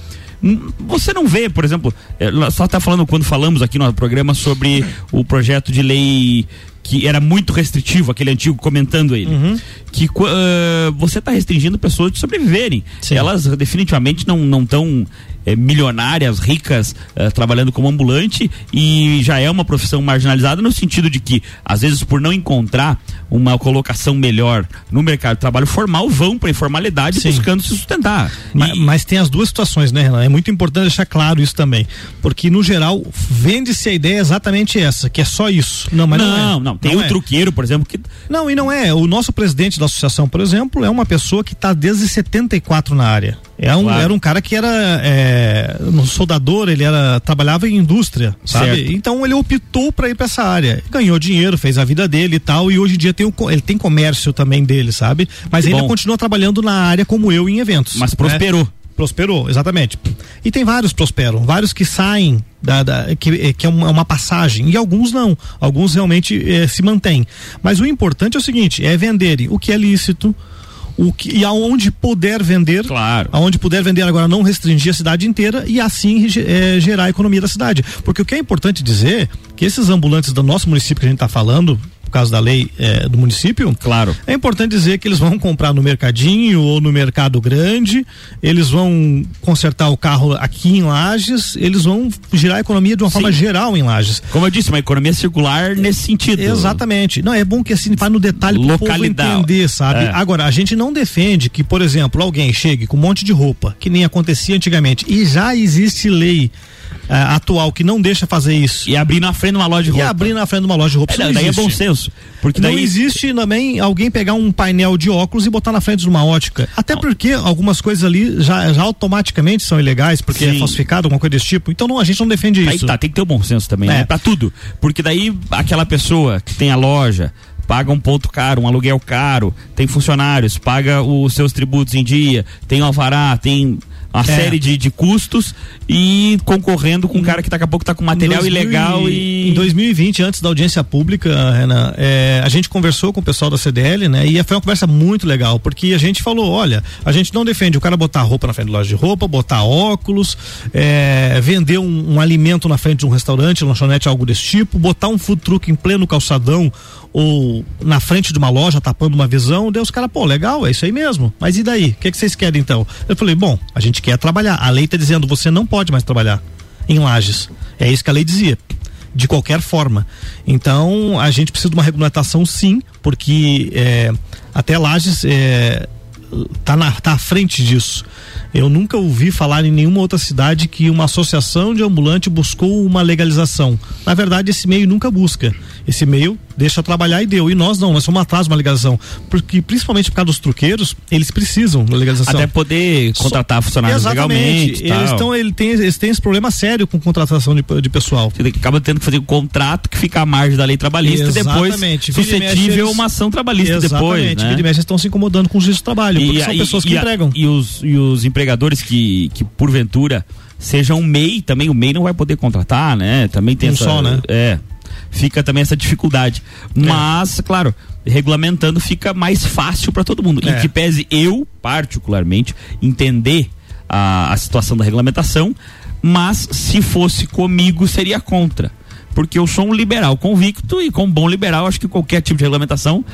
[SPEAKER 2] hum, Você não vê, por exemplo, eh, só está falando quando falamos aqui no programa sobre o projeto de lei que era muito restritivo, aquele antigo comentando ele,
[SPEAKER 4] Uhum.
[SPEAKER 2] que qu- ah, você está restringindo pessoas de sobreviverem. Elas definitivamente não não estão eh, milionárias, ricas, eh, trabalhando como ambulante e já é uma profissão marginalizada no sentido de que, às vezes, por não encontrar uma colocação melhor no mercado de trabalho formal, vão para informalidade buscando se sustentar.
[SPEAKER 4] Ma- Mas, tem as duas situações, né, Renan? É muito importante deixar claro isso também. Porque, no geral, vende-se a ideia exatamente essa, que é só isso. Não, mas não,
[SPEAKER 2] não,
[SPEAKER 4] é.
[SPEAKER 2] não, tem
[SPEAKER 4] Não
[SPEAKER 2] o
[SPEAKER 4] é.
[SPEAKER 2] truqueiro, por exemplo, que
[SPEAKER 4] Não, e não é. O nosso presidente da associação, por exemplo, é uma pessoa que está desde 74 na área. É um,
[SPEAKER 2] Claro.
[SPEAKER 4] Era um cara que era é, no soldador, ele era trabalhava em indústria, sabe?
[SPEAKER 2] Certo.
[SPEAKER 4] Então ele optou para ir para essa área. Ganhou dinheiro, fez a vida dele e tal, e hoje em dia tem o, ele tem comércio também dele, sabe? Mas ainda
[SPEAKER 2] bom.
[SPEAKER 4] continua trabalhando na área como eu em eventos.
[SPEAKER 2] Mas
[SPEAKER 4] né?
[SPEAKER 2] prosperou.
[SPEAKER 4] Prosperou, exatamente. E tem vários prosperam, vários que saem da, da- que, eh, que é uma, uma passagem e alguns não, alguns realmente eh, se mantêm. Mas o importante é o seguinte, é venderem o que é lícito, o que e aonde puder vender,
[SPEAKER 2] claro.
[SPEAKER 4] aonde puder vender agora não restringir a cidade inteira e assim eh, gerar a economia da cidade. Porque o que é importante dizer que esses ambulantes do nosso município que a gente está falando por causa da lei eh, do município,
[SPEAKER 2] claro.
[SPEAKER 4] é importante dizer que eles vão comprar no mercadinho ou no mercado grande, eles vão consertar o carro aqui em Lages, eles vão girar a economia de uma forma geral em Lages.
[SPEAKER 2] Como eu disse, uma economia circular nesse sentido.
[SPEAKER 4] Exatamente. Não, é bom que assim vai no detalhe para o povo entender, sabe?
[SPEAKER 2] É.
[SPEAKER 4] Agora, a gente não defende que, por exemplo, alguém chegue com um monte de roupa, que nem acontecia antigamente, e já existe lei ah, atual que não deixa fazer isso.
[SPEAKER 2] E abrir na frente de uma loja de roupa.
[SPEAKER 4] E abrir na frente de uma loja de roupa.
[SPEAKER 2] É,
[SPEAKER 4] isso não
[SPEAKER 2] daí é
[SPEAKER 4] existe.
[SPEAKER 2] bom senso. Porque
[SPEAKER 4] não
[SPEAKER 2] daí-
[SPEAKER 4] existe também alguém pegar um painel de óculos e botar na frente de uma ótica. Até porque algumas coisas ali já, já automaticamente são ilegais, porque
[SPEAKER 2] Sim.
[SPEAKER 4] é falsificado, alguma coisa desse tipo. Então não, a gente não defende
[SPEAKER 2] Aí
[SPEAKER 4] isso.
[SPEAKER 2] tá, tem que ter o bom senso também,
[SPEAKER 4] É.
[SPEAKER 2] né? Pra tudo. Porque daí aquela pessoa que tem a loja, paga um ponto caro, um aluguel caro, tem funcionários, paga os seus tributos em dia, tem alvará, tem uma
[SPEAKER 4] É.
[SPEAKER 2] série de, de custos e concorrendo com um cara que daqui a pouco tá com material
[SPEAKER 4] 2000
[SPEAKER 2] ilegal e.
[SPEAKER 4] Em 2020, antes da audiência pública, Renan, é, a gente conversou com o pessoal da CDL, né? E foi uma conversa muito legal, porque a gente falou: olha, a gente não defende o cara botar roupa na frente de loja de roupa, botar óculos, é, vender um, um alimento na frente de um restaurante, lanchonete, algo desse tipo, botar um food truck em pleno calçadão ou na frente de uma loja tapando uma visão, daí os caras, pô, legal, é isso aí mesmo. Mas e daí? O que, que vocês querem então? Eu falei, bom, a gente quer trabalhar. A lei tá dizendo, você não pode mais trabalhar em lajes. É isso que a lei dizia. De qualquer forma. Então, a gente precisa de uma regulamentação sim, porque é, até Lages é, tá, na, tá à frente disso. Eu nunca ouvi falar em nenhuma outra cidade que uma associação de ambulante buscou uma legalização. Na verdade, esse meio nunca busca. Esse meio deixa trabalhar e deu. E nós não, nós somos atrás de uma legalização. Porque, principalmente por causa dos truqueiros, eles precisam da legalização.
[SPEAKER 2] Até poder contratar funcionários legalmente. e
[SPEAKER 4] Eles,
[SPEAKER 2] tal.
[SPEAKER 4] estão, ele tem, eles têm esse problema sério com contratação de, de pessoal.
[SPEAKER 2] Você acaba tendo que fazer um contrato que fica à margem da lei trabalhista e depois
[SPEAKER 4] Exatamente. E mexe,
[SPEAKER 2] suscetível a uma ação trabalhista depois.
[SPEAKER 4] Exatamente.
[SPEAKER 2] Né?
[SPEAKER 4] Vira e estão se incomodando com o juízo do trabalho, porque são pessoas que
[SPEAKER 2] a-
[SPEAKER 4] entregam.
[SPEAKER 2] E os, e os empregadores que, que porventura sejam MEI, também o MEI não vai poder contratar, né? Também tem
[SPEAKER 4] Um
[SPEAKER 2] essa.
[SPEAKER 4] só, né?
[SPEAKER 2] É. Fica também essa dificuldade. Mas, claro, regulamentando fica mais fácil para todo mundo.
[SPEAKER 4] É.
[SPEAKER 2] Em que pese eu, particularmente, entender a, a situação da regulamentação, mas se fosse comigo, seria contra. Porque eu sou um liberal convicto e, como bom liberal, acho que qualquer tipo de regulamentação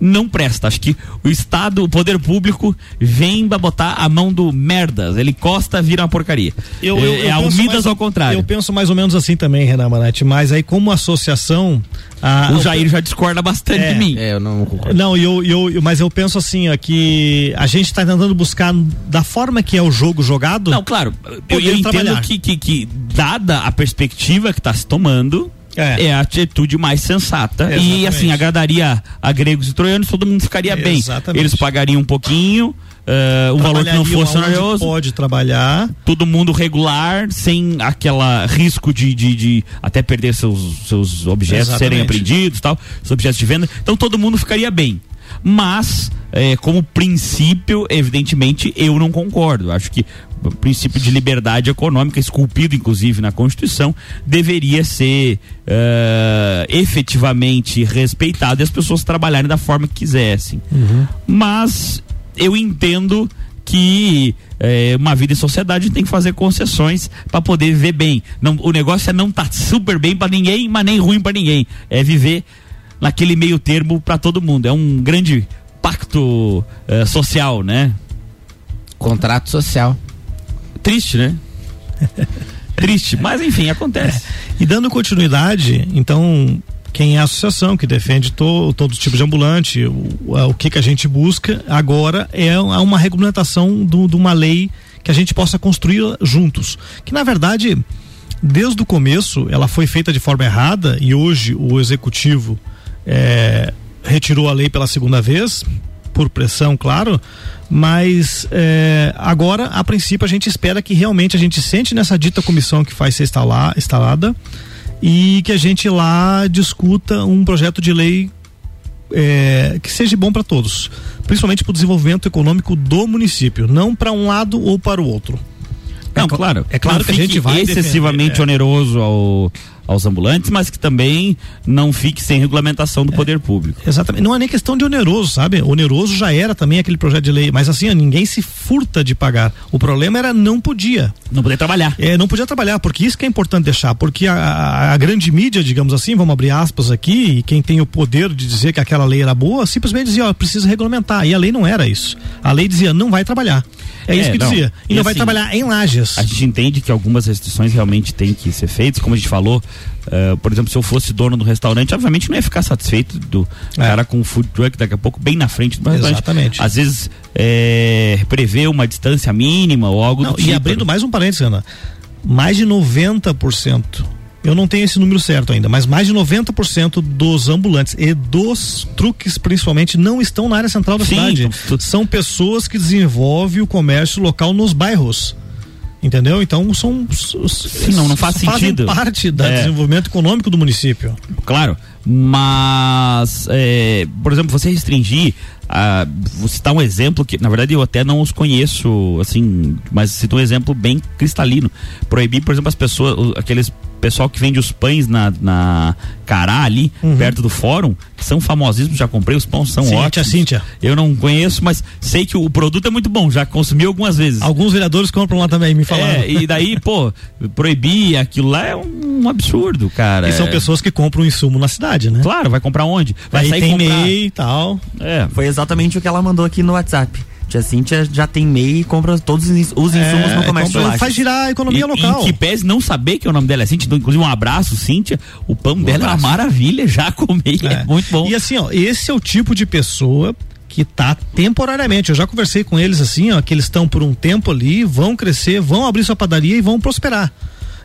[SPEAKER 2] não presta. Acho que o Estado, o poder público, vem pra botar a mão do merdas. Ele costa, vira uma porcaria.
[SPEAKER 4] Eu,
[SPEAKER 2] é
[SPEAKER 4] eu,
[SPEAKER 2] é
[SPEAKER 4] eu
[SPEAKER 2] ao
[SPEAKER 4] penso
[SPEAKER 2] Midas
[SPEAKER 4] mais-
[SPEAKER 2] ao contrário.
[SPEAKER 4] Eu penso mais ou menos assim também, Renan Manete, mas aí como associação. a-
[SPEAKER 2] O Jair já discorda bastante
[SPEAKER 4] É.
[SPEAKER 2] de mim.
[SPEAKER 3] É, eu não concordo.
[SPEAKER 4] Não, e eu, eu, eu- mas eu penso assim, ó, que a gente está tentando buscar da forma que é o jogo jogado.
[SPEAKER 2] Não, claro. Eu, eu entendo que, que, que, dada a perspectiva que está se tomando,
[SPEAKER 4] É.
[SPEAKER 2] é. a atitude mais sensata. E
[SPEAKER 4] Exatamente.
[SPEAKER 2] assim, agradaria a gregos e troianos, todo mundo ficaria bem.
[SPEAKER 4] Exatamente.
[SPEAKER 2] Eles pagariam um pouquinho, eh, um valor que não fosse oneroso.
[SPEAKER 4] Pode trabalhar.
[SPEAKER 2] todo mundo regular, sem aquela risco de, de, de até perder seus, seus objetos
[SPEAKER 4] Exatamente.
[SPEAKER 2] serem apreendidos tal, os objetos de venda. Então todo mundo ficaria bem. Mas, eh, como princípio, evidentemente, eu não concordo. Acho que o princípio de liberdade econômica, esculpido inclusive na Constituição, deveria ser eh, efetivamente respeitado e as pessoas trabalharem da forma que quisessem mas eu entendo que é, uma vida em sociedade tem que fazer concessões para poder viver bem. Não, o negócio é não estar super bem para ninguém, mas nem ruim para ninguém. É viver naquele meio termo para todo mundo. É um grande pacto é, social, né?
[SPEAKER 3] Contrato social.
[SPEAKER 2] Triste, né? [laughs] Triste, mas enfim, acontece.
[SPEAKER 4] E dando continuidade, então, quem é a associação que defende to, todo tipo de ambulante, o, o que que a gente busca agora é uma regulamentação de uma lei que a gente possa construir juntos. Que na verdade, desde o começo, ela foi feita de forma errada e hoje o executivo é, retirou a lei pela segunda vez, por pressão, claro, mas é, agora, a princípio, a gente espera que realmente a gente sente nessa dita comissão que vai ser instalar, instalada e que a gente lá discuta um projeto de lei é, que seja bom para todos, principalmente para o desenvolvimento econômico do município, não para um lado ou para o outro.
[SPEAKER 2] Não, é, claro. É claro que a gente vai excessivamente defender, é. oneroso ao aos ambulantes, mas que também não fique sem regulamentação do é, poder público.
[SPEAKER 4] Exatamente. Não é nem questão de oneroso, sabe? Oneroso já era também aquele projeto de lei, mas assim, ó, ninguém se furta de pagar. O problema era não podia.
[SPEAKER 2] Não podia trabalhar.
[SPEAKER 4] É, não podia trabalhar, porque isso que é importante deixar, porque a, a, a grande mídia, digamos assim, vamos abrir aspas aqui, e quem tem o poder de dizer que aquela lei era boa, simplesmente dizia, ó, precisa regulamentar. E a lei não era isso. A lei dizia, não vai trabalhar. É, isso é, que não. dizia. E, e não assim, vai trabalhar em lajes.
[SPEAKER 2] A gente entende que algumas restrições realmente têm que ser feitas, como a gente falou. Uh, por exemplo, se eu fosse dono do restaurante, obviamente não ia ficar satisfeito do é. cara com food truck daqui a pouco bem na frente do restaurante.
[SPEAKER 4] Exatamente.
[SPEAKER 2] Às vezes é, prever uma distância mínima ou algo
[SPEAKER 4] não,
[SPEAKER 2] do tipo.
[SPEAKER 4] E abrindo mais um parênteses, Ana, mais de 90% eu não tenho esse número certo ainda, mas mais de 90% dos ambulantes e dos truques, principalmente, não estão na área central da Sim, cidade. Então, São pessoas que desenvolvem o comércio local nos bairros. Entendeu? Então são.
[SPEAKER 2] Sim, não, não faz sentido.
[SPEAKER 4] parte do é. desenvolvimento econômico do município.
[SPEAKER 2] Claro. Mas, é, por exemplo, você restringir. Ah, vou citar um exemplo que, na verdade, eu até não os conheço, assim, mas cito um exemplo bem cristalino. Proibir, por exemplo, as pessoas, aqueles pessoal que vende os pães na, na Cará ali, uhum. perto do fórum, que são famosíssimos, já comprei, os pães são
[SPEAKER 4] Cíntia,
[SPEAKER 2] ótimos.
[SPEAKER 4] Cíntia.
[SPEAKER 2] Eu não conheço, mas sei que o produto é muito bom, já consumi algumas vezes.
[SPEAKER 4] Alguns vereadores compram lá também, me falaram.
[SPEAKER 2] É, e daí, pô, proibir aquilo lá é um absurdo, cara.
[SPEAKER 4] E são pessoas que compram insumo na cidade, né?
[SPEAKER 2] Claro, vai comprar onde? Vai
[SPEAKER 4] Aí
[SPEAKER 2] sair
[SPEAKER 4] tem
[SPEAKER 2] comprar...
[SPEAKER 4] E tal.
[SPEAKER 1] É. Foi exatamente o que ela mandou aqui no WhatsApp. Tia Cíntia já tem MEI e compra todos os insumos é, no comércio compra,
[SPEAKER 4] Faz girar a economia
[SPEAKER 2] e,
[SPEAKER 4] local.
[SPEAKER 2] Em que pese não saber que o nome dela é Cíntia, então, inclusive um abraço, Cíntia. O pão um dela abraço. é uma maravilha, já comi, é. é muito bom.
[SPEAKER 4] E assim, ó, esse é o tipo de pessoa que tá temporariamente. Eu já conversei com eles assim, ó, que eles estão por um tempo ali, vão crescer, vão abrir sua padaria e vão prosperar.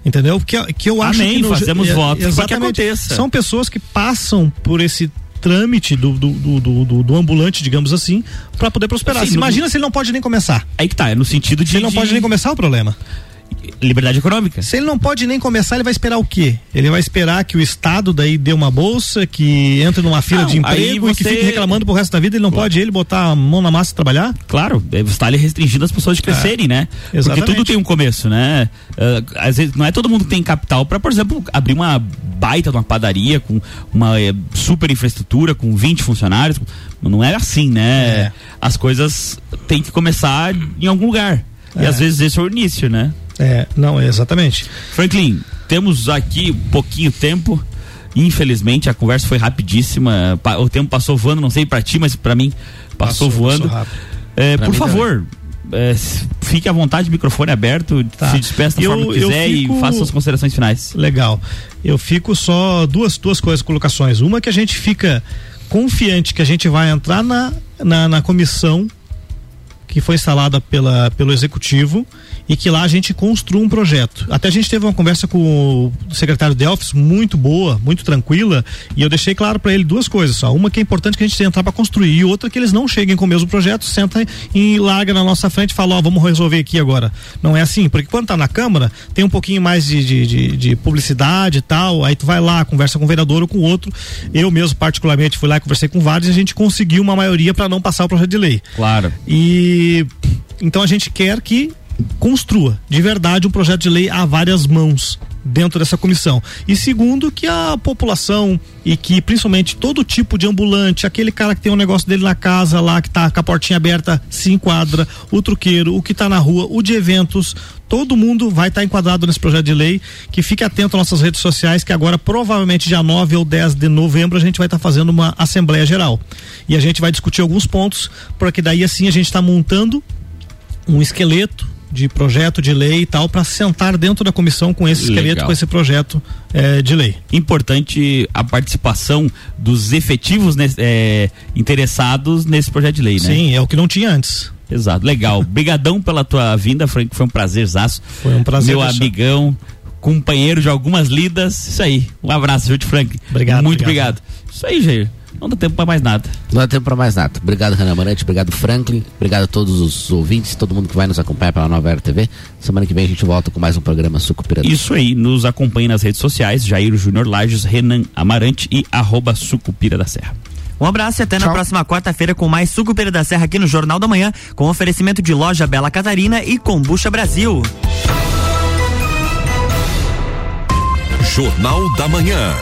[SPEAKER 4] Entendeu? Que, que eu acho
[SPEAKER 2] Amém,
[SPEAKER 4] que
[SPEAKER 2] no, fazemos é, votos
[SPEAKER 4] exatamente, que aconteça. São pessoas que passam por esse trâmite do, do, do, do, do ambulante, digamos assim, para poder prosperar. Sim, Imagina no... se ele não pode nem começar.
[SPEAKER 2] Aí que tá, é no sentido de.
[SPEAKER 4] Se ele não
[SPEAKER 2] de...
[SPEAKER 4] pode nem começar o problema
[SPEAKER 2] liberdade econômica.
[SPEAKER 4] Se ele não pode nem começar, ele vai esperar o quê? Ele vai esperar que o Estado daí dê uma bolsa, que entre numa fila não, de emprego você... e que fique reclamando pro resto da vida, ele não claro. pode ele botar a mão na massa e trabalhar?
[SPEAKER 2] Claro, você está ali restringindo as pessoas de crescerem, é, né? Exatamente. Porque tudo tem um começo, né? Uh, às vezes não é todo mundo que tem capital para, por exemplo, abrir uma baita de uma padaria com uma é, super infraestrutura, com 20 funcionários. Não é assim, né? É. As coisas têm que começar em algum lugar. E às vezes esse é o início, né?
[SPEAKER 4] É, não, é exatamente.
[SPEAKER 2] Franklin, temos aqui pouquinho tempo. Infelizmente a conversa foi rapidíssima. O tempo passou voando, não sei para ti, mas para mim passou, passou voando. Passou é, por favor, é, fique à vontade, microfone aberto, tá. se despeça da eu, forma que quiser fico... e faça suas considerações finais.
[SPEAKER 4] Legal. Eu fico só duas, duas coisas, colocações. Uma que a gente fica confiante que a gente vai entrar na, na, na comissão que foi instalada pela, pelo executivo e que lá a gente construa um projeto. Até a gente teve uma conversa com o secretário Delfis muito boa, muito tranquila, e eu deixei claro para ele duas coisas só. Uma que é importante que a gente entrar para construir, e outra que eles não cheguem com o mesmo projeto, senta e larga na nossa frente e fala, ó, vamos resolver aqui agora. Não é assim, porque quando tá na Câmara, tem um pouquinho mais de, de, de, de publicidade e tal, aí tu vai lá, conversa com um vereador ou com outro. Eu mesmo, particularmente, fui lá e conversei com vários e a gente conseguiu uma maioria para não passar o projeto de lei.
[SPEAKER 2] Claro.
[SPEAKER 4] E então a gente quer que construa de verdade um projeto de lei a várias mãos dentro dessa comissão. E segundo, que a população e que principalmente todo tipo de ambulante, aquele cara que tem um negócio dele na casa lá, que tá com a portinha aberta, se enquadra, o truqueiro, o que tá na rua, o de eventos, todo mundo vai estar tá enquadrado nesse projeto de lei, que fique atento às nossas redes sociais, que agora provavelmente dia 9 ou 10 de novembro a gente vai estar tá fazendo uma assembleia geral. E a gente vai discutir alguns pontos, porque daí assim a gente está montando um esqueleto de projeto de lei e tal para sentar dentro da comissão com esse esqueleto,
[SPEAKER 2] Legal.
[SPEAKER 4] com esse projeto eh, de lei.
[SPEAKER 2] Importante a participação dos efetivos é, interessados nesse projeto de lei, né?
[SPEAKER 4] Sim, é o que não tinha antes.
[SPEAKER 2] Exato, legal. [laughs] Brigadão pela tua vinda, Frank, foi um prazerzaço.
[SPEAKER 4] Foi um prazer,
[SPEAKER 2] Meu
[SPEAKER 4] Alexandre.
[SPEAKER 2] amigão, companheiro de algumas lidas. Isso aí. Um abraço, viu, Frank?
[SPEAKER 3] Obrigado,
[SPEAKER 2] Muito
[SPEAKER 3] obrigado.
[SPEAKER 2] obrigado. Isso aí, Jair. Não dá tempo pra mais nada.
[SPEAKER 3] Não dá tempo pra mais nada. Obrigado, Renan Marante. Obrigado, Franklin. Obrigado a todos os ouvintes, todo mundo que vai nos acompanhar pela Nova Era TV. Semana que vem a gente volta com mais um programa Sucupira.
[SPEAKER 2] Isso aí, nos acompanhe nas redes sociais, Jair Júnior Lages, Renan Amarante e arroba Sucupira da Serra.
[SPEAKER 1] Um abraço e até na próxima quarta-feira com mais Sucupira da Serra aqui no Jornal da Manhã, com oferecimento de loja Bela Catarina e Combucha Brasil.
[SPEAKER 13] Jornal da Manhã.